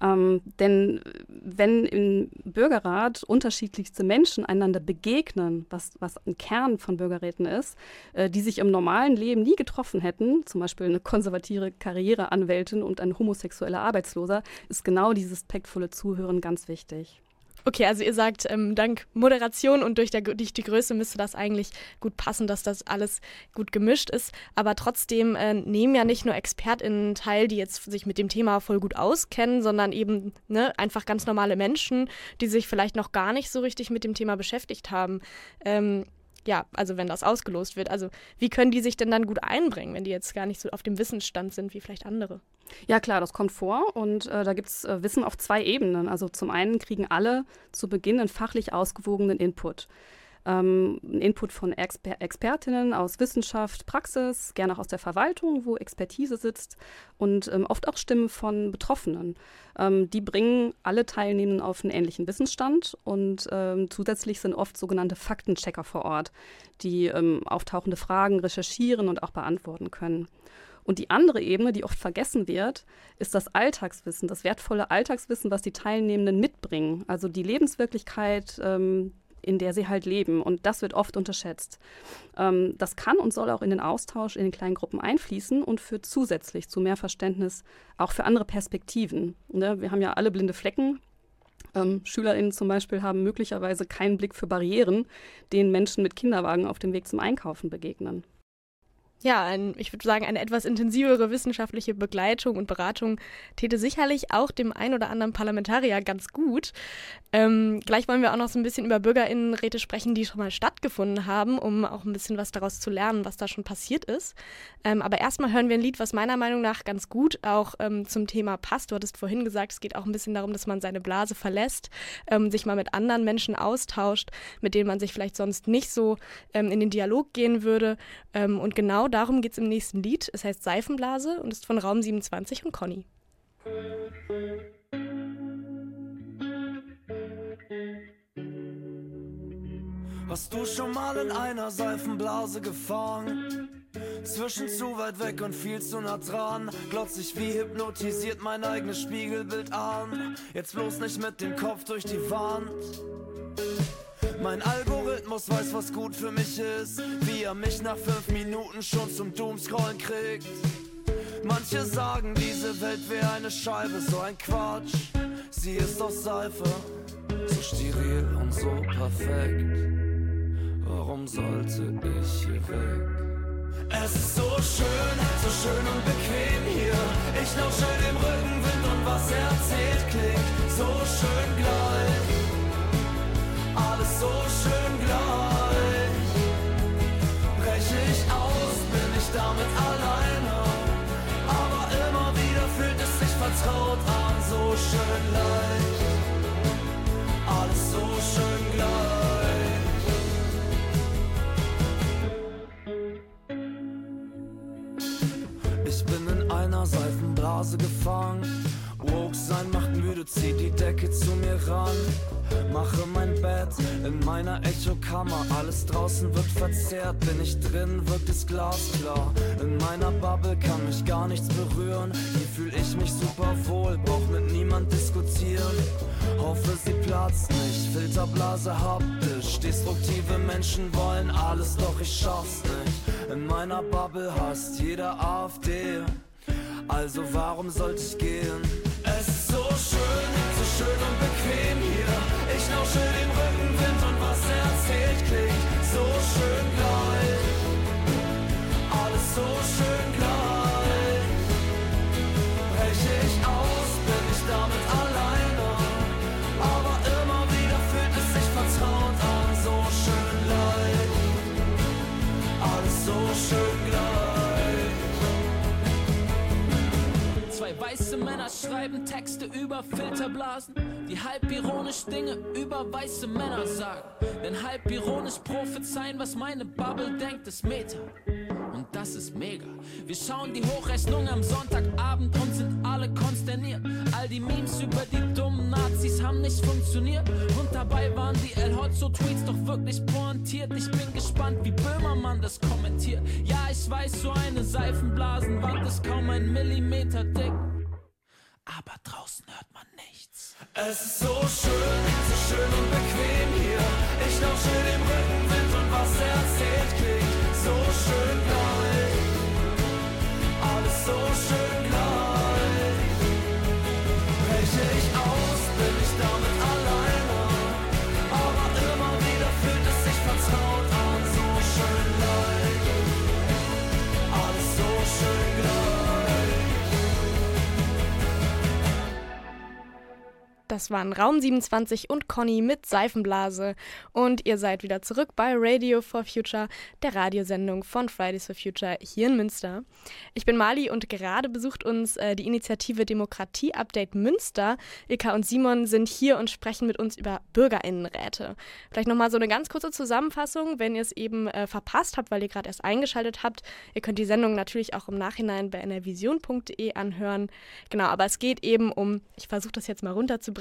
Ähm, denn wenn im Bürgerrat unterschiedlichste Menschen einander begegnen, was, was ein Kern von Bürgerräten ist, äh, die sich im normalen Leben nie getroffen hätten, zum Beispiel eine konservative Karriereanwältin und ein homosexueller Arbeitsloser, ist genau dieses taktvolle Zuhören ganz wichtig. Okay, also ihr sagt, ähm, dank Moderation und durch, der, durch, die Größe müsste das eigentlich gut passen, dass das alles gut gemischt ist. Aber trotzdem äh, nehmen ja nicht nur ExpertInnen teil, die jetzt sich mit dem Thema voll gut auskennen, sondern eben ne, einfach ganz normale Menschen, die sich vielleicht noch gar nicht so richtig mit dem Thema beschäftigt haben. Ähm, ja, also wenn das ausgelost wird. Also wie können die sich denn dann gut einbringen, wenn die jetzt gar nicht so auf dem Wissensstand sind wie vielleicht andere? Ja klar, das kommt vor und äh, da gibt es äh, Wissen auf zwei Ebenen. Also zum einen kriegen alle zu Beginn einen fachlich ausgewogenen Input ähm, Input von Exper Expertinnen aus Wissenschaft, Praxis, gerne auch aus der Verwaltung, wo Expertise sitzt und ähm, oft auch Stimmen von Betroffenen. Ähm, die bringen alle Teilnehmenden auf einen ähnlichen Wissensstand und ähm, zusätzlich sind oft sogenannte Faktenchecker vor Ort, die ähm, auftauchende Fragen recherchieren und auch beantworten können. Und die andere Ebene, die oft vergessen wird, ist das Alltagswissen, das wertvolle Alltagswissen, was die Teilnehmenden mitbringen. Also die Lebenswirklichkeit, ähm, in der sie halt leben. Und das wird oft unterschätzt. Ähm, das kann und soll auch in den Austausch in den kleinen Gruppen einfließen und führt zusätzlich zu mehr Verständnis auch für andere Perspektiven. Ne? Wir haben ja alle blinde Flecken. Ähm, SchülerInnen zum Beispiel haben möglicherweise keinen Blick für Barrieren, denen Menschen mit Kinderwagen auf dem Weg zum Einkaufen begegnen ja, ein, ich würde sagen, eine etwas intensivere wissenschaftliche Begleitung und Beratung täte sicherlich auch dem ein oder anderen Parlamentarier ganz gut. Ähm, gleich wollen wir auch noch so ein bisschen über Bürgerinnenräte sprechen, die schon mal stattgefunden haben, um auch ein bisschen was daraus zu lernen, was da schon passiert ist. Ähm, aber erstmal hören wir ein Lied, was meiner Meinung nach ganz gut auch ähm, zum Thema passt. Du hattest vorhin gesagt, es geht auch ein bisschen darum, dass man seine Blase verlässt, ähm, sich mal mit anderen Menschen austauscht, mit denen man sich vielleicht sonst nicht so ähm, in den Dialog gehen würde. Ähm, und genau darum geht es im nächsten Lied. Es heißt Seifenblase und ist von Raum 27 und Conny. Hast du schon mal in einer Seifenblase gefangen? Zwischen zu weit weg und viel zu nah dran. Glotz ich wie hypnotisiert mein eigenes Spiegelbild an. Jetzt bloß nicht mit dem Kopf durch die Wand. Mein Algorithmus weiß, was gut für mich ist, wie er mich nach fünf Minuten schon zum Doomscrollen kriegt. Manche sagen, diese Welt wäre eine Scheibe, so ein Quatsch. Sie ist aus Seife, so steril und so perfekt. Warum sollte ich hier weg? Es ist so schön, so schön und bequem hier. Ich lausche dem Rückenwind und was er erzählt klingt so schön gleich. So schön gleich. Breche ich aus, bin ich damit alleine. Aber immer wieder fühlt es sich vertraut an, so schön leicht. Alles so schön gleich. Ich bin in einer Seifenblase gefangen. Woke sein macht müde, zieh die Decke zu mir ran. Mache mein Bett in meiner Echokammer. Alles draußen wird verzerrt, bin ich drin, wirkt es glasklar. In meiner Bubble kann mich gar nichts berühren. Hier fühl ich mich super wohl, brauch mit niemand diskutieren. Hoffe, sie platzt nicht, Filterblase haptisch. Destruktive Menschen wollen alles, doch ich schaff's nicht. In meiner Bubble hasst jeder AfD. Also warum sollte ich gehen? Es ist so schön, so schön und bequem hier. Ich lausche dem Rückenwind und was er erzählt klingt so schön gleich. Alles so schön schreiben Texte über Filterblasen, die halb ironisch Dinge über weiße Männer sagen. Denn halb ironisch prophezeien, was meine Bubble denkt, ist Meta. Und das ist mega. Wir schauen die Hochrechnung am Sonntagabend und sind alle konsterniert. All die Memes über die dummen Nazis haben nicht funktioniert. Und dabei waren die El Hotzo-Tweets doch wirklich pointiert. Ich bin gespannt, wie Böhmermann das kommentiert. Ja, ich weiß, so eine Seifenblasenwand ist kaum ein Millimeter dick. Aber draußen hört man nichts. Es ist so schön, so schön und bequem hier. Ich lausche dem Rückenwind und was er erzählt klingt so schön gleich. Alles so schön gleich. Breche ich aus, bin ich damit alleine. Aber immer wieder fühlt es sich vertraut Das waren Raum 27 und Conny mit Seifenblase. Und ihr seid wieder zurück bei Radio for Future, der Radiosendung von Fridays for Future hier in Münster. Ich bin Mali und gerade besucht uns äh, die Initiative Demokratie Update Münster. Ilka und Simon sind hier und sprechen mit uns über Bürgerinnenräte. Vielleicht nochmal so eine ganz kurze Zusammenfassung, wenn ihr es eben äh, verpasst habt, weil ihr gerade erst eingeschaltet habt. Ihr könnt die Sendung natürlich auch im Nachhinein bei nrvision.de anhören. Genau, aber es geht eben um, ich versuche das jetzt mal runterzubringen,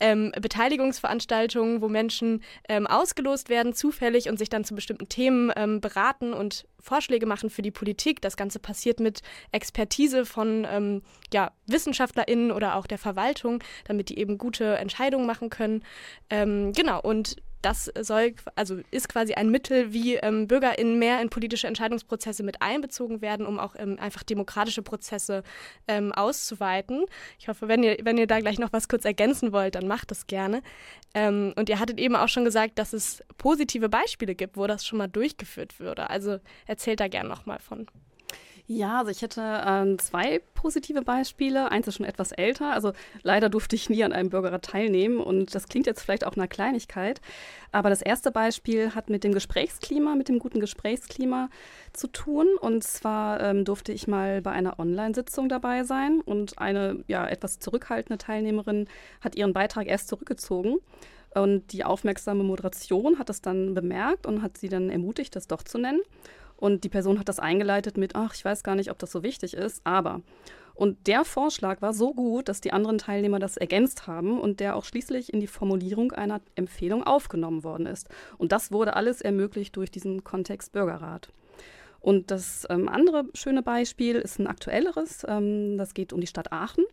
ähm, Beteiligungsveranstaltungen, wo Menschen ähm, ausgelost werden, zufällig und sich dann zu bestimmten Themen ähm, beraten und Vorschläge machen für die Politik. Das Ganze passiert mit Expertise von ähm, ja, WissenschaftlerInnen oder auch der Verwaltung, damit die eben gute Entscheidungen machen können. Ähm, genau, und das soll, also ist quasi ein Mittel, wie ähm, BürgerInnen mehr in politische Entscheidungsprozesse mit einbezogen werden, um auch ähm, einfach demokratische Prozesse ähm, auszuweiten. Ich hoffe, wenn ihr, wenn ihr da gleich noch was kurz ergänzen wollt, dann macht das gerne. Ähm, und ihr hattet eben auch schon gesagt, dass es positive Beispiele gibt, wo das schon mal durchgeführt würde. Also erzählt da gerne noch mal von. Ja, also ich hätte ähm, zwei positive Beispiele. Eins ist schon etwas älter. Also leider durfte ich nie an einem Bürgerrat teilnehmen und das klingt jetzt vielleicht auch einer Kleinigkeit. Aber das erste Beispiel hat mit dem Gesprächsklima, mit dem guten Gesprächsklima zu tun. Und zwar ähm, durfte ich mal bei einer Online-Sitzung dabei sein und eine ja, etwas zurückhaltende Teilnehmerin hat ihren Beitrag erst zurückgezogen. Und die aufmerksame Moderation hat das dann bemerkt und hat sie dann ermutigt, das doch zu nennen. Und die Person hat das eingeleitet mit, ach, ich weiß gar nicht, ob das so wichtig ist, aber. Und der Vorschlag war so gut, dass die anderen Teilnehmer das ergänzt haben und der auch schließlich in die Formulierung einer Empfehlung aufgenommen worden ist. Und das wurde alles ermöglicht durch diesen Kontext Bürgerrat. Und das ähm, andere schöne Beispiel ist ein aktuelleres. Ähm, das geht um die Stadt Aachen.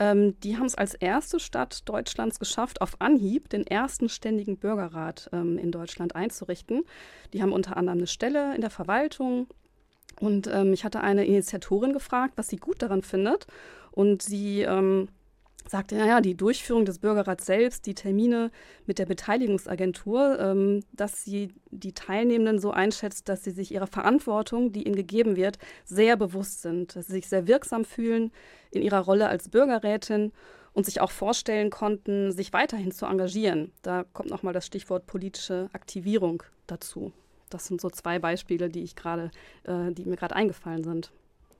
Ähm, die haben es als erste Stadt Deutschlands geschafft, auf Anhieb den ersten ständigen Bürgerrat ähm, in Deutschland einzurichten. Die haben unter anderem eine Stelle in der Verwaltung. Und ähm, ich hatte eine Initiatorin gefragt, was sie gut daran findet. Und sie ähm, sagte, naja, die Durchführung des Bürgerrats selbst, die Termine mit der Beteiligungsagentur, ähm, dass sie die Teilnehmenden so einschätzt, dass sie sich ihrer Verantwortung, die ihnen gegeben wird, sehr bewusst sind, dass sie sich sehr wirksam fühlen in ihrer Rolle als Bürgerrätin und sich auch vorstellen konnten, sich weiterhin zu engagieren. Da kommt nochmal das Stichwort politische Aktivierung dazu. Das sind so zwei Beispiele, die ich gerade, äh, die mir gerade eingefallen sind.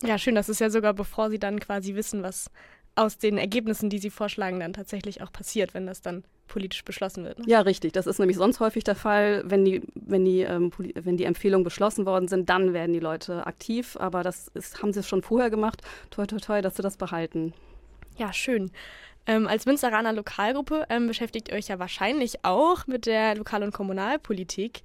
Ja, schön. Das ist ja sogar, bevor Sie dann quasi wissen, was aus den Ergebnissen, die Sie vorschlagen, dann tatsächlich auch passiert, wenn das dann politisch beschlossen wird. Ne? Ja, richtig. Das ist nämlich sonst häufig der Fall. Wenn die, wenn, die, ähm, wenn die Empfehlungen beschlossen worden sind, dann werden die Leute aktiv. Aber das ist, haben sie schon vorher gemacht. Toi, toi, toi, dass sie das behalten. Ja, schön. Ähm, als Münsteraner Lokalgruppe ähm, beschäftigt ihr euch ja wahrscheinlich auch mit der Lokal- und Kommunalpolitik.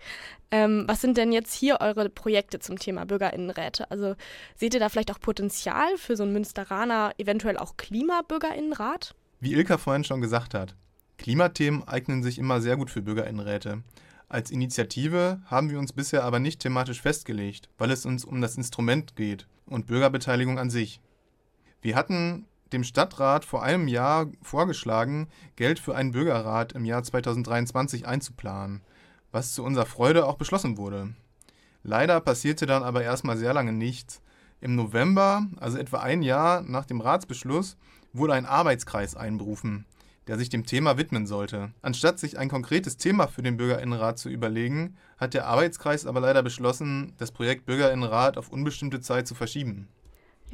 Ähm, was sind denn jetzt hier eure Projekte zum Thema Bürgerinnenräte? Also seht ihr da vielleicht auch Potenzial für so einen Münsteraner, eventuell auch Klimabürgerinnenrat? Wie Ilka vorhin schon gesagt hat, Klimathemen eignen sich immer sehr gut für Bürgerinnenräte. Als Initiative haben wir uns bisher aber nicht thematisch festgelegt, weil es uns um das Instrument geht und Bürgerbeteiligung an sich. Wir hatten dem Stadtrat vor einem Jahr vorgeschlagen, Geld für einen Bürgerrat im Jahr 2023 einzuplanen, was zu unserer Freude auch beschlossen wurde. Leider passierte dann aber erstmal sehr lange nichts. Im November, also etwa ein Jahr nach dem Ratsbeschluss, wurde ein Arbeitskreis einberufen, der sich dem Thema widmen sollte. Anstatt sich ein konkretes Thema für den Bürgerinnenrat zu überlegen, hat der Arbeitskreis aber leider beschlossen, das Projekt Bürgerinnenrat auf unbestimmte Zeit zu verschieben.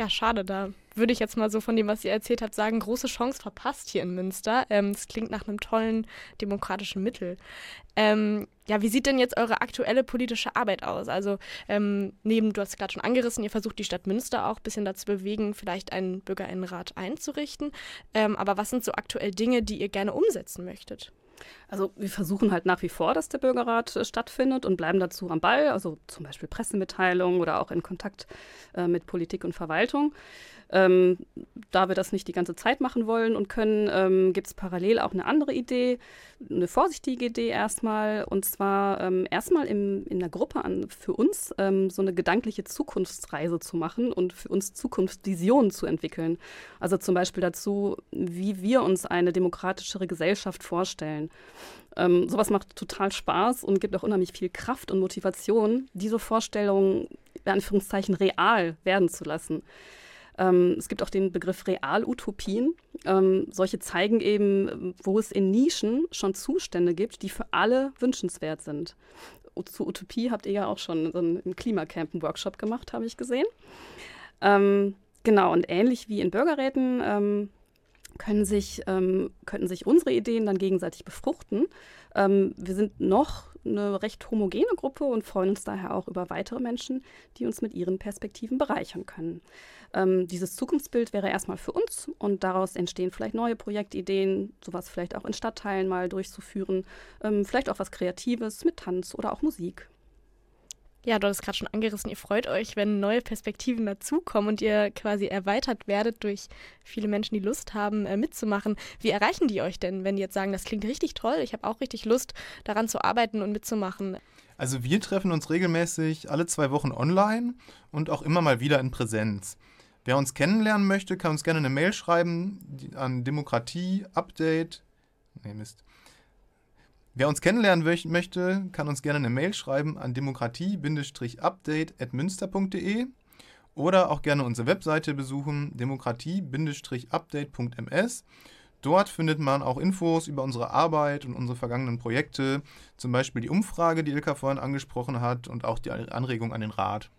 Ja, schade. Da würde ich jetzt mal so von dem, was ihr erzählt habt, sagen, große Chance verpasst hier in Münster. Ähm, es klingt nach einem tollen demokratischen Mittel. Ähm, ja, wie sieht denn jetzt eure aktuelle politische Arbeit aus? Also ähm, neben, du hast es gerade schon angerissen, ihr versucht die Stadt Münster auch ein bisschen dazu bewegen, vielleicht einen Bürgerinnenrat einzurichten. Ähm, aber was sind so aktuell Dinge, die ihr gerne umsetzen möchtet? Also wir versuchen halt nach wie vor, dass der Bürgerrat äh, stattfindet und bleiben dazu am Ball, also zum Beispiel Pressemitteilungen oder auch in Kontakt äh, mit Politik und Verwaltung. Ähm, da wir das nicht die ganze Zeit machen wollen und können, ähm, gibt es parallel auch eine andere Idee, eine vorsichtige Idee erstmal, und zwar ähm, erstmal in der Gruppe an, für uns ähm, so eine gedankliche Zukunftsreise zu machen und für uns Zukunftsvisionen zu entwickeln. Also zum Beispiel dazu, wie wir uns eine demokratischere Gesellschaft vorstellen. Ähm, sowas macht total Spaß und gibt auch unheimlich viel Kraft und Motivation, diese Vorstellungen in Anführungszeichen real werden zu lassen. Ähm, es gibt auch den Begriff Realutopien. Ähm, solche zeigen eben, wo es in Nischen schon Zustände gibt, die für alle wünschenswert sind. Zu Utopie habt ihr ja auch schon so einen Klimacamp-Workshop gemacht, habe ich gesehen. Ähm, genau, und ähnlich wie in Bürgerräten ähm, können sich, ähm, könnten sich unsere Ideen dann gegenseitig befruchten. Ähm, wir sind noch eine recht homogene Gruppe und freuen uns daher auch über weitere Menschen, die uns mit ihren Perspektiven bereichern können. Ähm, dieses Zukunftsbild wäre erstmal für uns und daraus entstehen vielleicht neue Projektideen, sowas vielleicht auch in Stadtteilen mal durchzuführen, ähm, vielleicht auch was Kreatives mit Tanz oder auch Musik. Ja, du hast gerade schon angerissen, ihr freut euch, wenn neue Perspektiven dazukommen und ihr quasi erweitert werdet durch viele Menschen, die Lust haben, äh, mitzumachen. Wie erreichen die euch denn, wenn die jetzt sagen, das klingt richtig toll, ich habe auch richtig Lust, daran zu arbeiten und mitzumachen? Also wir treffen uns regelmäßig alle zwei Wochen online und auch immer mal wieder in Präsenz. Wer uns kennenlernen möchte, kann uns gerne eine Mail schreiben an Demokratie Update. Nee, Mist. Wer uns kennenlernen möchte, kann uns gerne eine Mail schreiben an demokratie-update.münster.de oder auch gerne unsere Webseite besuchen, demokratie-update.ms. Dort findet man auch Infos über unsere Arbeit und unsere vergangenen Projekte, zum Beispiel die Umfrage, die Ilka vorhin angesprochen hat, und auch die Anregung an den Rat.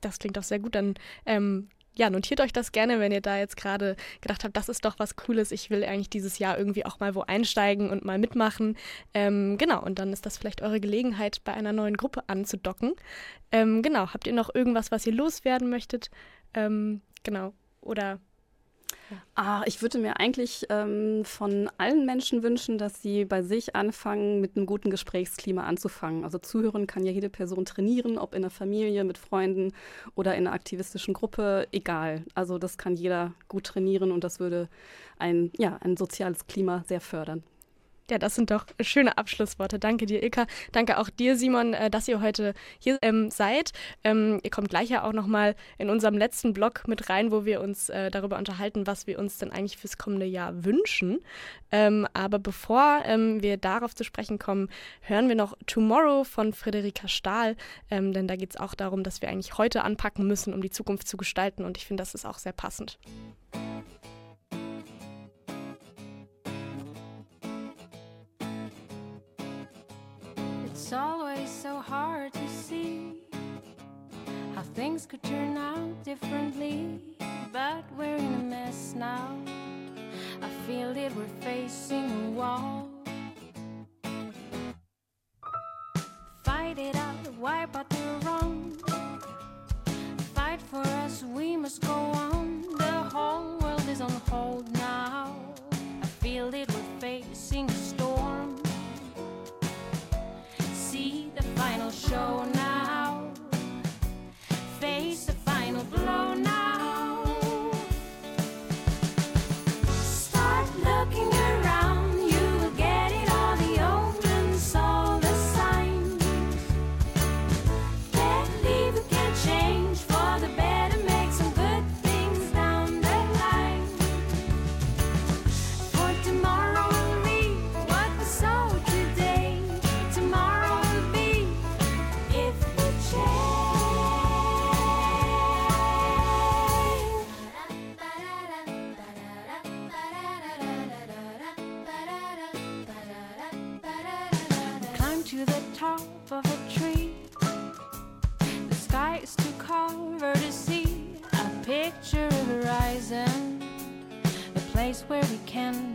Das klingt auch sehr gut. Dann ähm, ja, notiert euch das gerne, wenn ihr da jetzt gerade gedacht habt, das ist doch was Cooles. Ich will eigentlich dieses Jahr irgendwie auch mal wo einsteigen und mal mitmachen. Ähm, genau, und dann ist das vielleicht eure Gelegenheit, bei einer neuen Gruppe anzudocken. Ähm, genau, habt ihr noch irgendwas, was ihr loswerden möchtet? Ähm, genau, oder Ah, ich würde mir eigentlich ähm, von allen Menschen wünschen, dass sie bei sich anfangen, mit einem guten Gesprächsklima anzufangen. Also zuhören kann ja jede Person trainieren, ob in der Familie, mit Freunden oder in einer aktivistischen Gruppe, egal. Also das kann jeder gut trainieren und das würde ein, ja, ein soziales Klima sehr fördern. Ja, das sind doch schöne Abschlussworte. Danke dir, Ilka. Danke auch dir, Simon, äh, dass ihr heute hier ähm, seid. Ähm, ihr kommt gleich ja auch nochmal in unserem letzten Blog mit rein, wo wir uns äh, darüber unterhalten, was wir uns denn eigentlich fürs kommende Jahr wünschen. Ähm, aber bevor ähm, wir darauf zu sprechen kommen, hören wir noch Tomorrow von Friederika Stahl. Ähm, denn da geht es auch darum, dass wir eigentlich heute anpacken müssen, um die Zukunft zu gestalten. Und ich finde, das ist auch sehr passend. It's always so hard to see how things could turn out differently, but we're in a mess now. I feel that we're facing a wall. Fight it out, wipe out the wrong. Fight for us, we must go on. The whole world is on hold where we can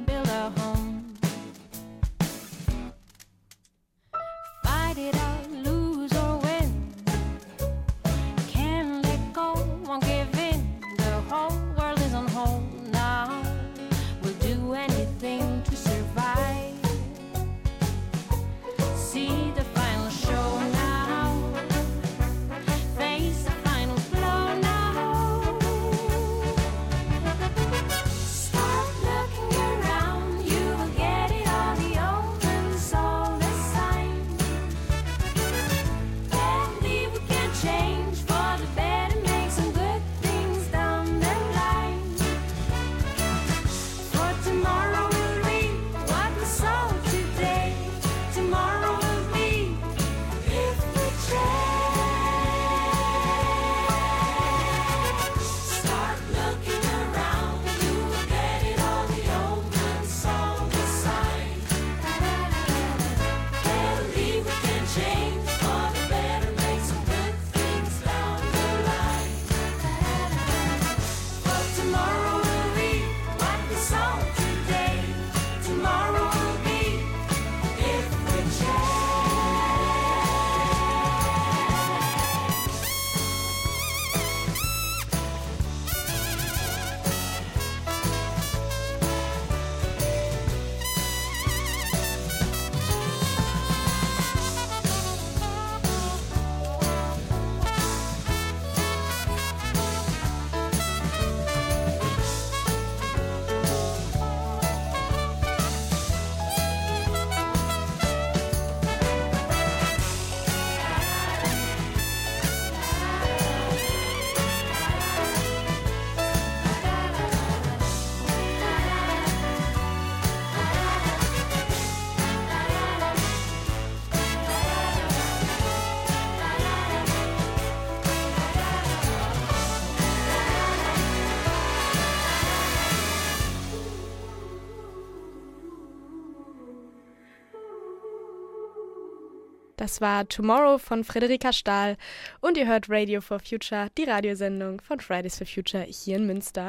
Das war Tomorrow von Friederika Stahl und ihr hört Radio for Future, die Radiosendung von Fridays for Future hier in Münster.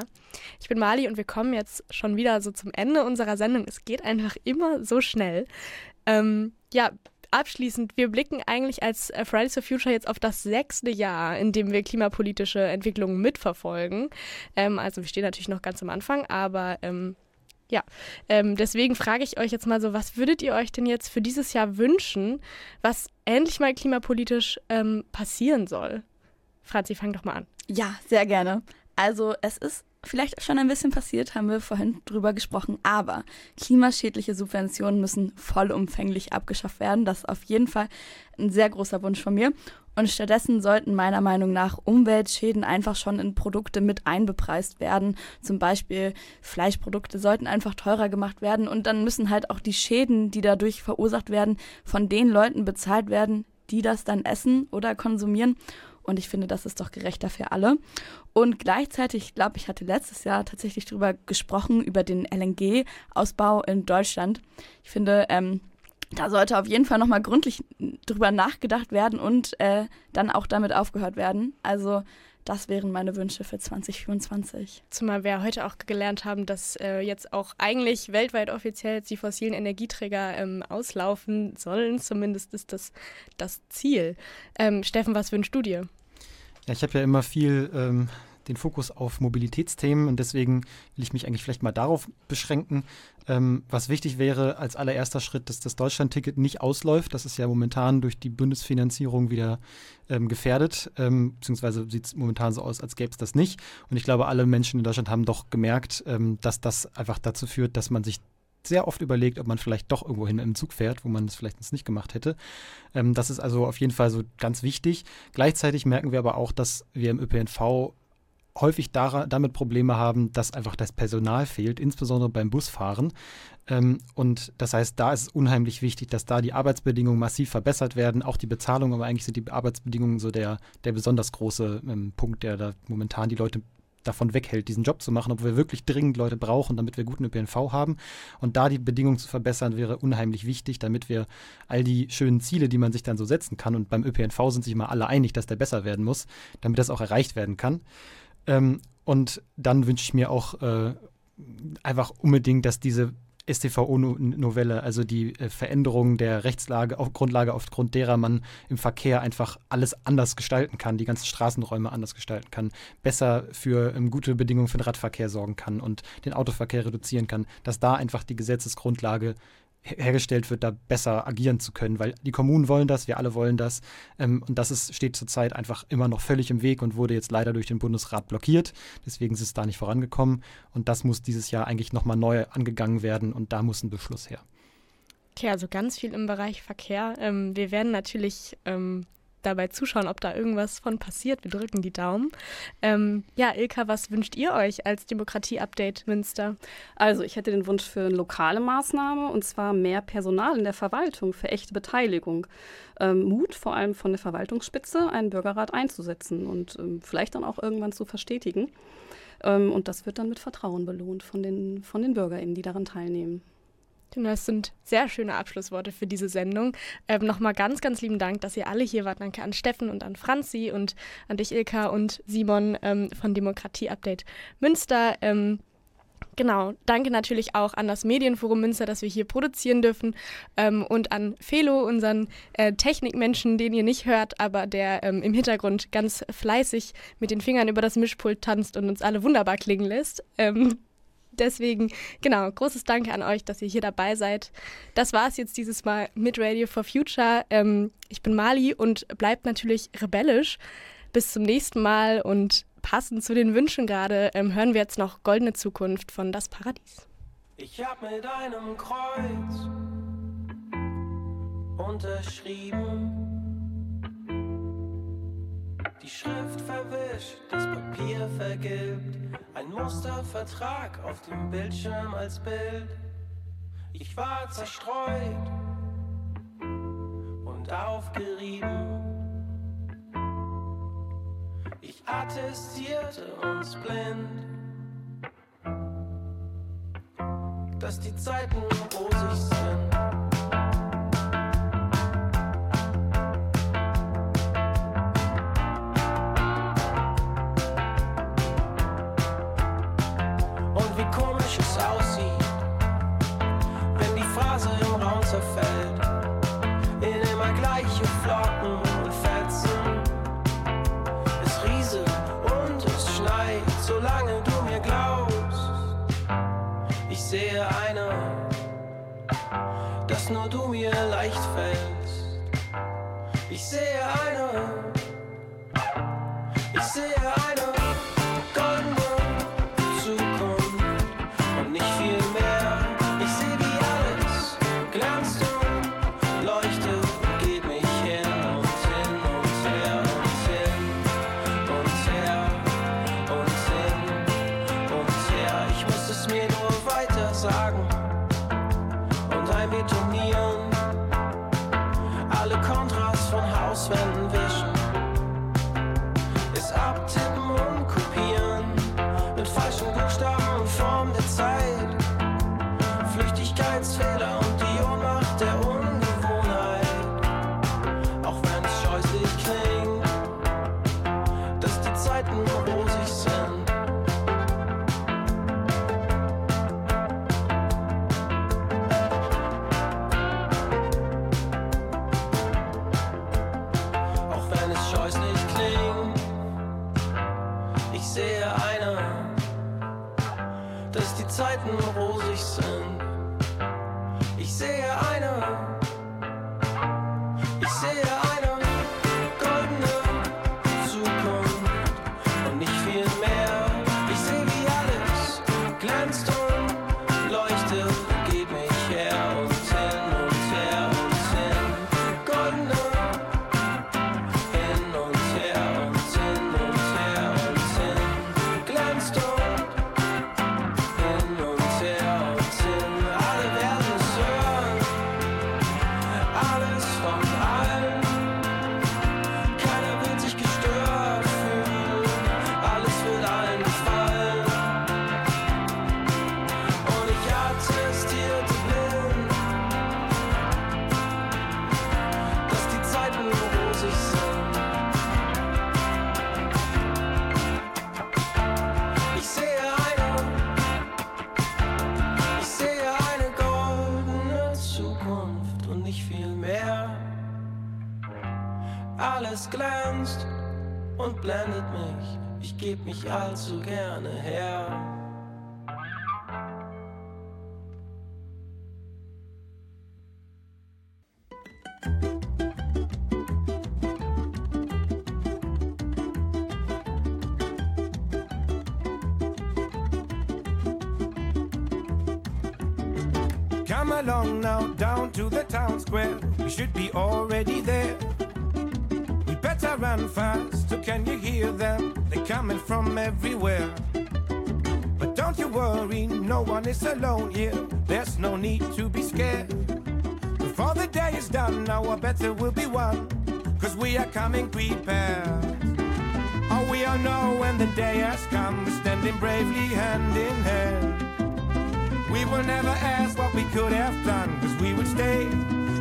Ich bin Mali und wir kommen jetzt schon wieder so zum Ende unserer Sendung. Es geht einfach immer so schnell. Ähm, ja, abschließend, wir blicken eigentlich als äh, Fridays for Future jetzt auf das sechste Jahr, in dem wir klimapolitische Entwicklungen mitverfolgen. Ähm, also wir stehen natürlich noch ganz am Anfang, aber ähm, ja, ähm, deswegen frage ich euch jetzt mal so, was würdet ihr euch denn jetzt für dieses Jahr wünschen, was endlich mal klimapolitisch ähm, passieren soll? Franzi, fang doch mal an. Ja, sehr gerne. Also es ist vielleicht schon ein bisschen passiert, haben wir vorhin drüber gesprochen, aber klimaschädliche Subventionen müssen vollumfänglich abgeschafft werden. Das ist auf jeden Fall ein sehr großer Wunsch von mir. Und stattdessen sollten meiner Meinung nach Umweltschäden einfach schon in Produkte mit einbepreist werden. Zum Beispiel Fleischprodukte sollten einfach teurer gemacht werden und dann müssen halt auch die Schäden, die dadurch verursacht werden, von den Leuten bezahlt werden, die das dann essen oder konsumieren. Und ich finde, das ist doch gerechter für alle. Und gleichzeitig, ich glaube, ich hatte letztes Jahr tatsächlich darüber gesprochen, über den LNG-Ausbau in Deutschland. Ich finde, ähm, da sollte auf jeden Fall nochmal gründlich drüber nachgedacht werden und äh, dann auch damit aufgehört werden. Also das wären meine Wünsche für 2024. Zumal wir heute auch gelernt haben, dass äh, jetzt auch eigentlich weltweit offiziell die fossilen Energieträger ähm, auslaufen sollen. Zumindest ist das das Ziel. Ähm, Steffen, was wünschst du dir? Ja, ich habe ja immer viel ähm, den Fokus auf Mobilitätsthemen und deswegen will ich mich eigentlich vielleicht mal darauf beschränken. Ähm, was wichtig wäre als allererster Schritt, dass das Deutschlandticket nicht ausläuft. Das ist ja momentan durch die Bundesfinanzierung wieder ähm, gefährdet, ähm, beziehungsweise sieht es momentan so aus, als gäbe es das nicht. Und ich glaube, alle Menschen in Deutschland haben doch gemerkt, ähm, dass das einfach dazu führt, dass man sich sehr oft überlegt, ob man vielleicht doch irgendwo hin im Zug fährt, wo man es vielleicht nicht gemacht hätte. Ähm, das ist also auf jeden Fall so ganz wichtig. Gleichzeitig merken wir aber auch, dass wir im ÖPNV häufig damit Probleme haben, dass einfach das Personal fehlt, insbesondere beim Busfahren. Ähm, und das heißt, da ist es unheimlich wichtig, dass da die Arbeitsbedingungen massiv verbessert werden, auch die Bezahlung, aber eigentlich sind die Arbeitsbedingungen so der, der besonders große ähm, Punkt, der da momentan die Leute davon weghält, diesen Job zu machen, obwohl wir wirklich dringend Leute brauchen, damit wir guten ÖPNV haben. Und da die Bedingungen zu verbessern, wäre unheimlich wichtig, damit wir all die schönen Ziele, die man sich dann so setzen kann, und beim ÖPNV sind sich immer alle einig, dass der besser werden muss, damit das auch erreicht werden kann. Ähm, und dann wünsche ich mir auch äh, einfach unbedingt, dass diese StVO-Novelle, also die äh, Veränderung der Rechtslage, auf Grundlage, aufgrund derer man im Verkehr einfach alles anders gestalten kann, die ganzen Straßenräume anders gestalten kann, besser für ähm, gute Bedingungen für den Radverkehr sorgen kann und den Autoverkehr reduzieren kann, dass da einfach die Gesetzesgrundlage hergestellt wird, da besser agieren zu können, weil die Kommunen wollen das, wir alle wollen das ähm, und das ist, steht zurzeit einfach immer noch völlig im Weg und wurde jetzt leider durch den Bundesrat blockiert, deswegen ist es da nicht vorangekommen und das muss dieses Jahr eigentlich nochmal neu angegangen werden und da muss ein Beschluss her. Okay, also ganz viel im Bereich Verkehr. Ähm, wir werden natürlich ähm, dabei zuschauen, ob da irgendwas von passiert. Wir drücken die Daumen. Ähm, ja, Ilka, was wünscht ihr euch als Demokratie-Update Münster? Also ich hätte den Wunsch für eine lokale Maßnahme und zwar mehr Personal in der Verwaltung für echte Beteiligung. Ähm, Mut, vor allem von der Verwaltungsspitze, einen Bürgerrat einzusetzen und ähm, vielleicht dann auch irgendwann zu verstetigen. Ähm, und das wird dann mit Vertrauen belohnt von den, von den BürgerInnen, die daran teilnehmen. Das sind sehr schöne Abschlussworte für diese Sendung. Ähm, Nochmal ganz, ganz lieben Dank, dass ihr alle hier wart. Danke an Steffen und an Franzi und an dich, Ilka und Simon ähm, von Demokratie Update Münster. Ähm, Genau, danke natürlich auch an das Medienforum Münster, dass wir hier produzieren dürfen ähm, und an Felo, unseren äh, Technikmenschen, den ihr nicht hört, aber der ähm, im Hintergrund ganz fleißig mit den Fingern über das Mischpult tanzt und uns alle wunderbar klingen lässt. Ähm, Deswegen, genau, großes Danke an euch, dass ihr hier dabei seid. Das war es jetzt dieses Mal mit Radio for Future. Ähm, ich bin Mali und bleibt natürlich rebellisch. Bis zum nächsten Mal und passend zu den Wünschen gerade ähm, hören wir jetzt noch Goldene Zukunft von Das Paradies. Ich hab mit einem Kreuz unterschrieben. Die Schrift verwischt, das Papier vergilbt. Ein Mustervertrag auf dem Bildschirm als Bild. Ich war zerstreut und aufgerieben. Ich attestierte uns blind, dass die Zeiten rosig sind. Blase im Raum zerfällt in immer gleiche Flocken und Fetzen. Es rieselt und es schneit, solange du mir glaubst. Ich sehe eine, dass nur du mir leicht fällst. Ich sehe eine, ich sehe eine. Nicht viel mehr. Alles glänzt und blendet mich, ich geb mich allzu gerne her. Hear them? They're coming from everywhere. But don't you worry, no one is alone here. There's no need to be scared. Before the day is done, our battle will be won. Cause we are coming prepared. Oh, we all know when the day has come, standing bravely hand in hand. We will never ask what we could have done, cause we would stay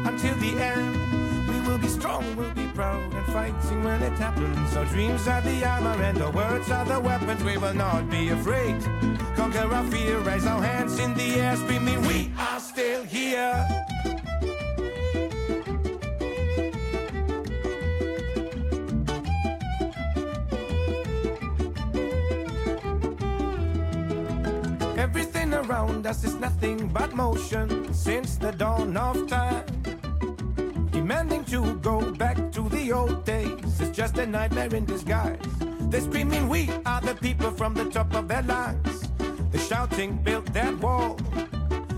until the end. We will be strong, we'll be proud and fighting when it happens. Our dreams are the armor and our words are the weapons. We will not be afraid. Conquer our fear, raise our hands in the air, screaming, We are still here. Everything around us is nothing but motion since the dawn of time. Demanding to go back to the old days is just a nightmare in disguise. They're screaming, We are the people from the top of their lungs. They're shouting, Build that wall.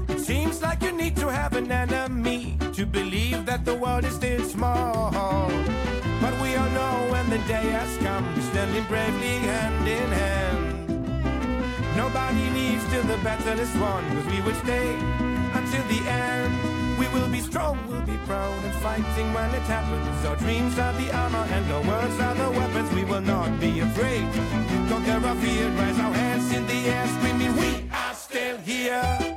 It seems like you need to have an enemy to believe that the world is still small. But we all know when the day has come, we're standing bravely hand in hand. Nobody leaves till the battle is won, cause we will stay until the end. We will be strong, we'll be proud and fighting when it happens. Our dreams are the armor and our words are the weapons. We will not be afraid. Conquer our fear, raise our hands in the air, screaming, We are still here.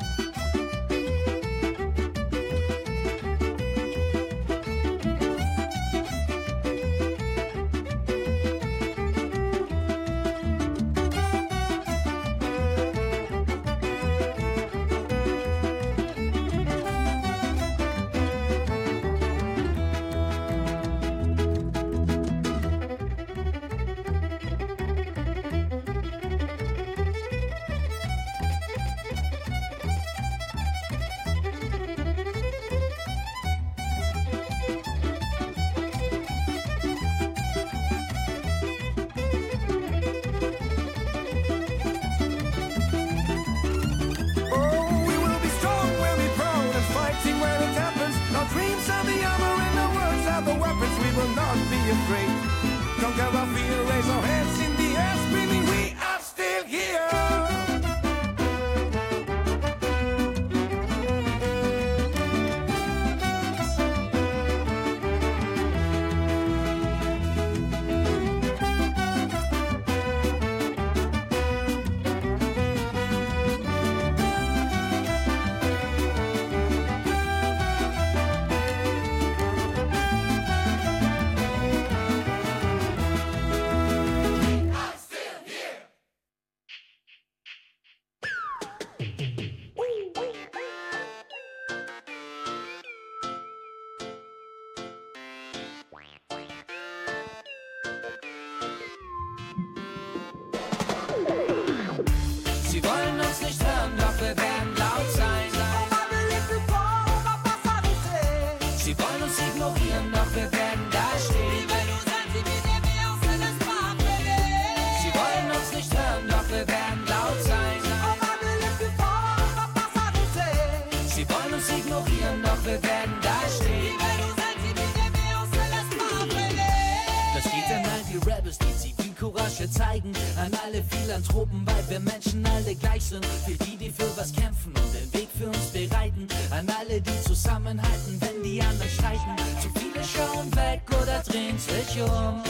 Zivilcourage zeigen. An alle Philanthropen, weil wir Menschen alle gleich sind. Für die, die für was kämpfen und den Weg für uns bereiten. An alle, die zusammenhalten, wenn die anderen streiten. Zu viele schauen weg oder drehen sich um.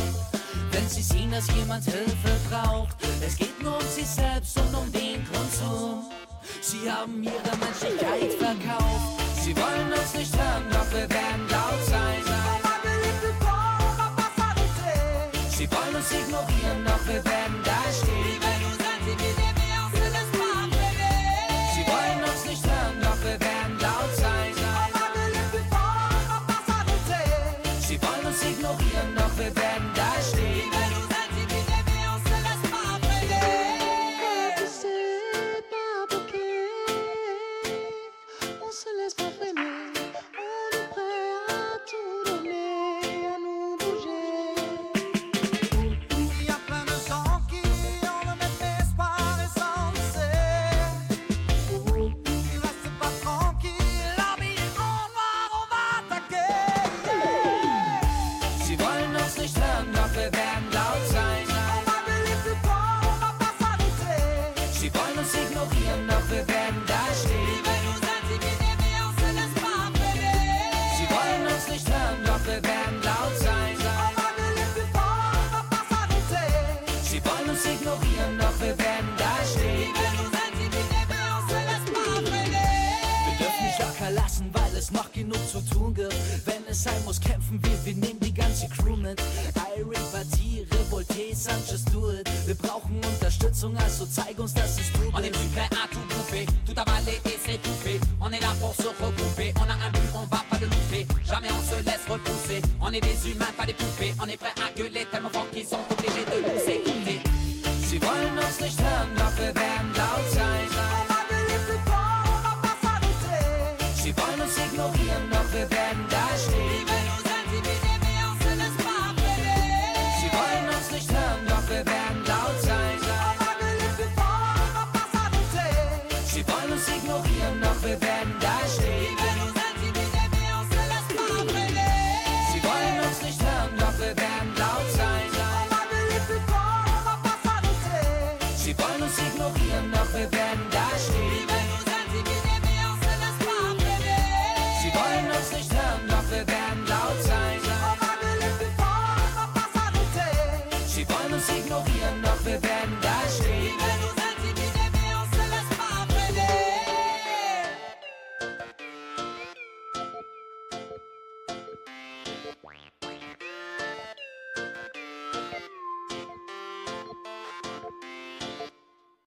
Wenn sie sehen, dass jemand Hilfe braucht. Es geht nur um sich selbst und um den Konsum. Sie haben ihre Menschlichkeit verkauft. Sie wollen uns nicht hören, doch wir werden laut sein. Sie wollen uns ignorieren, doch wir werden da stehen. On est plus prêt à tout bouffer, tout avaler et s'étouffer. On est là pour se regrouper, on a un but, on va pas le louper. Jamais on se laisse repousser. On est des humains,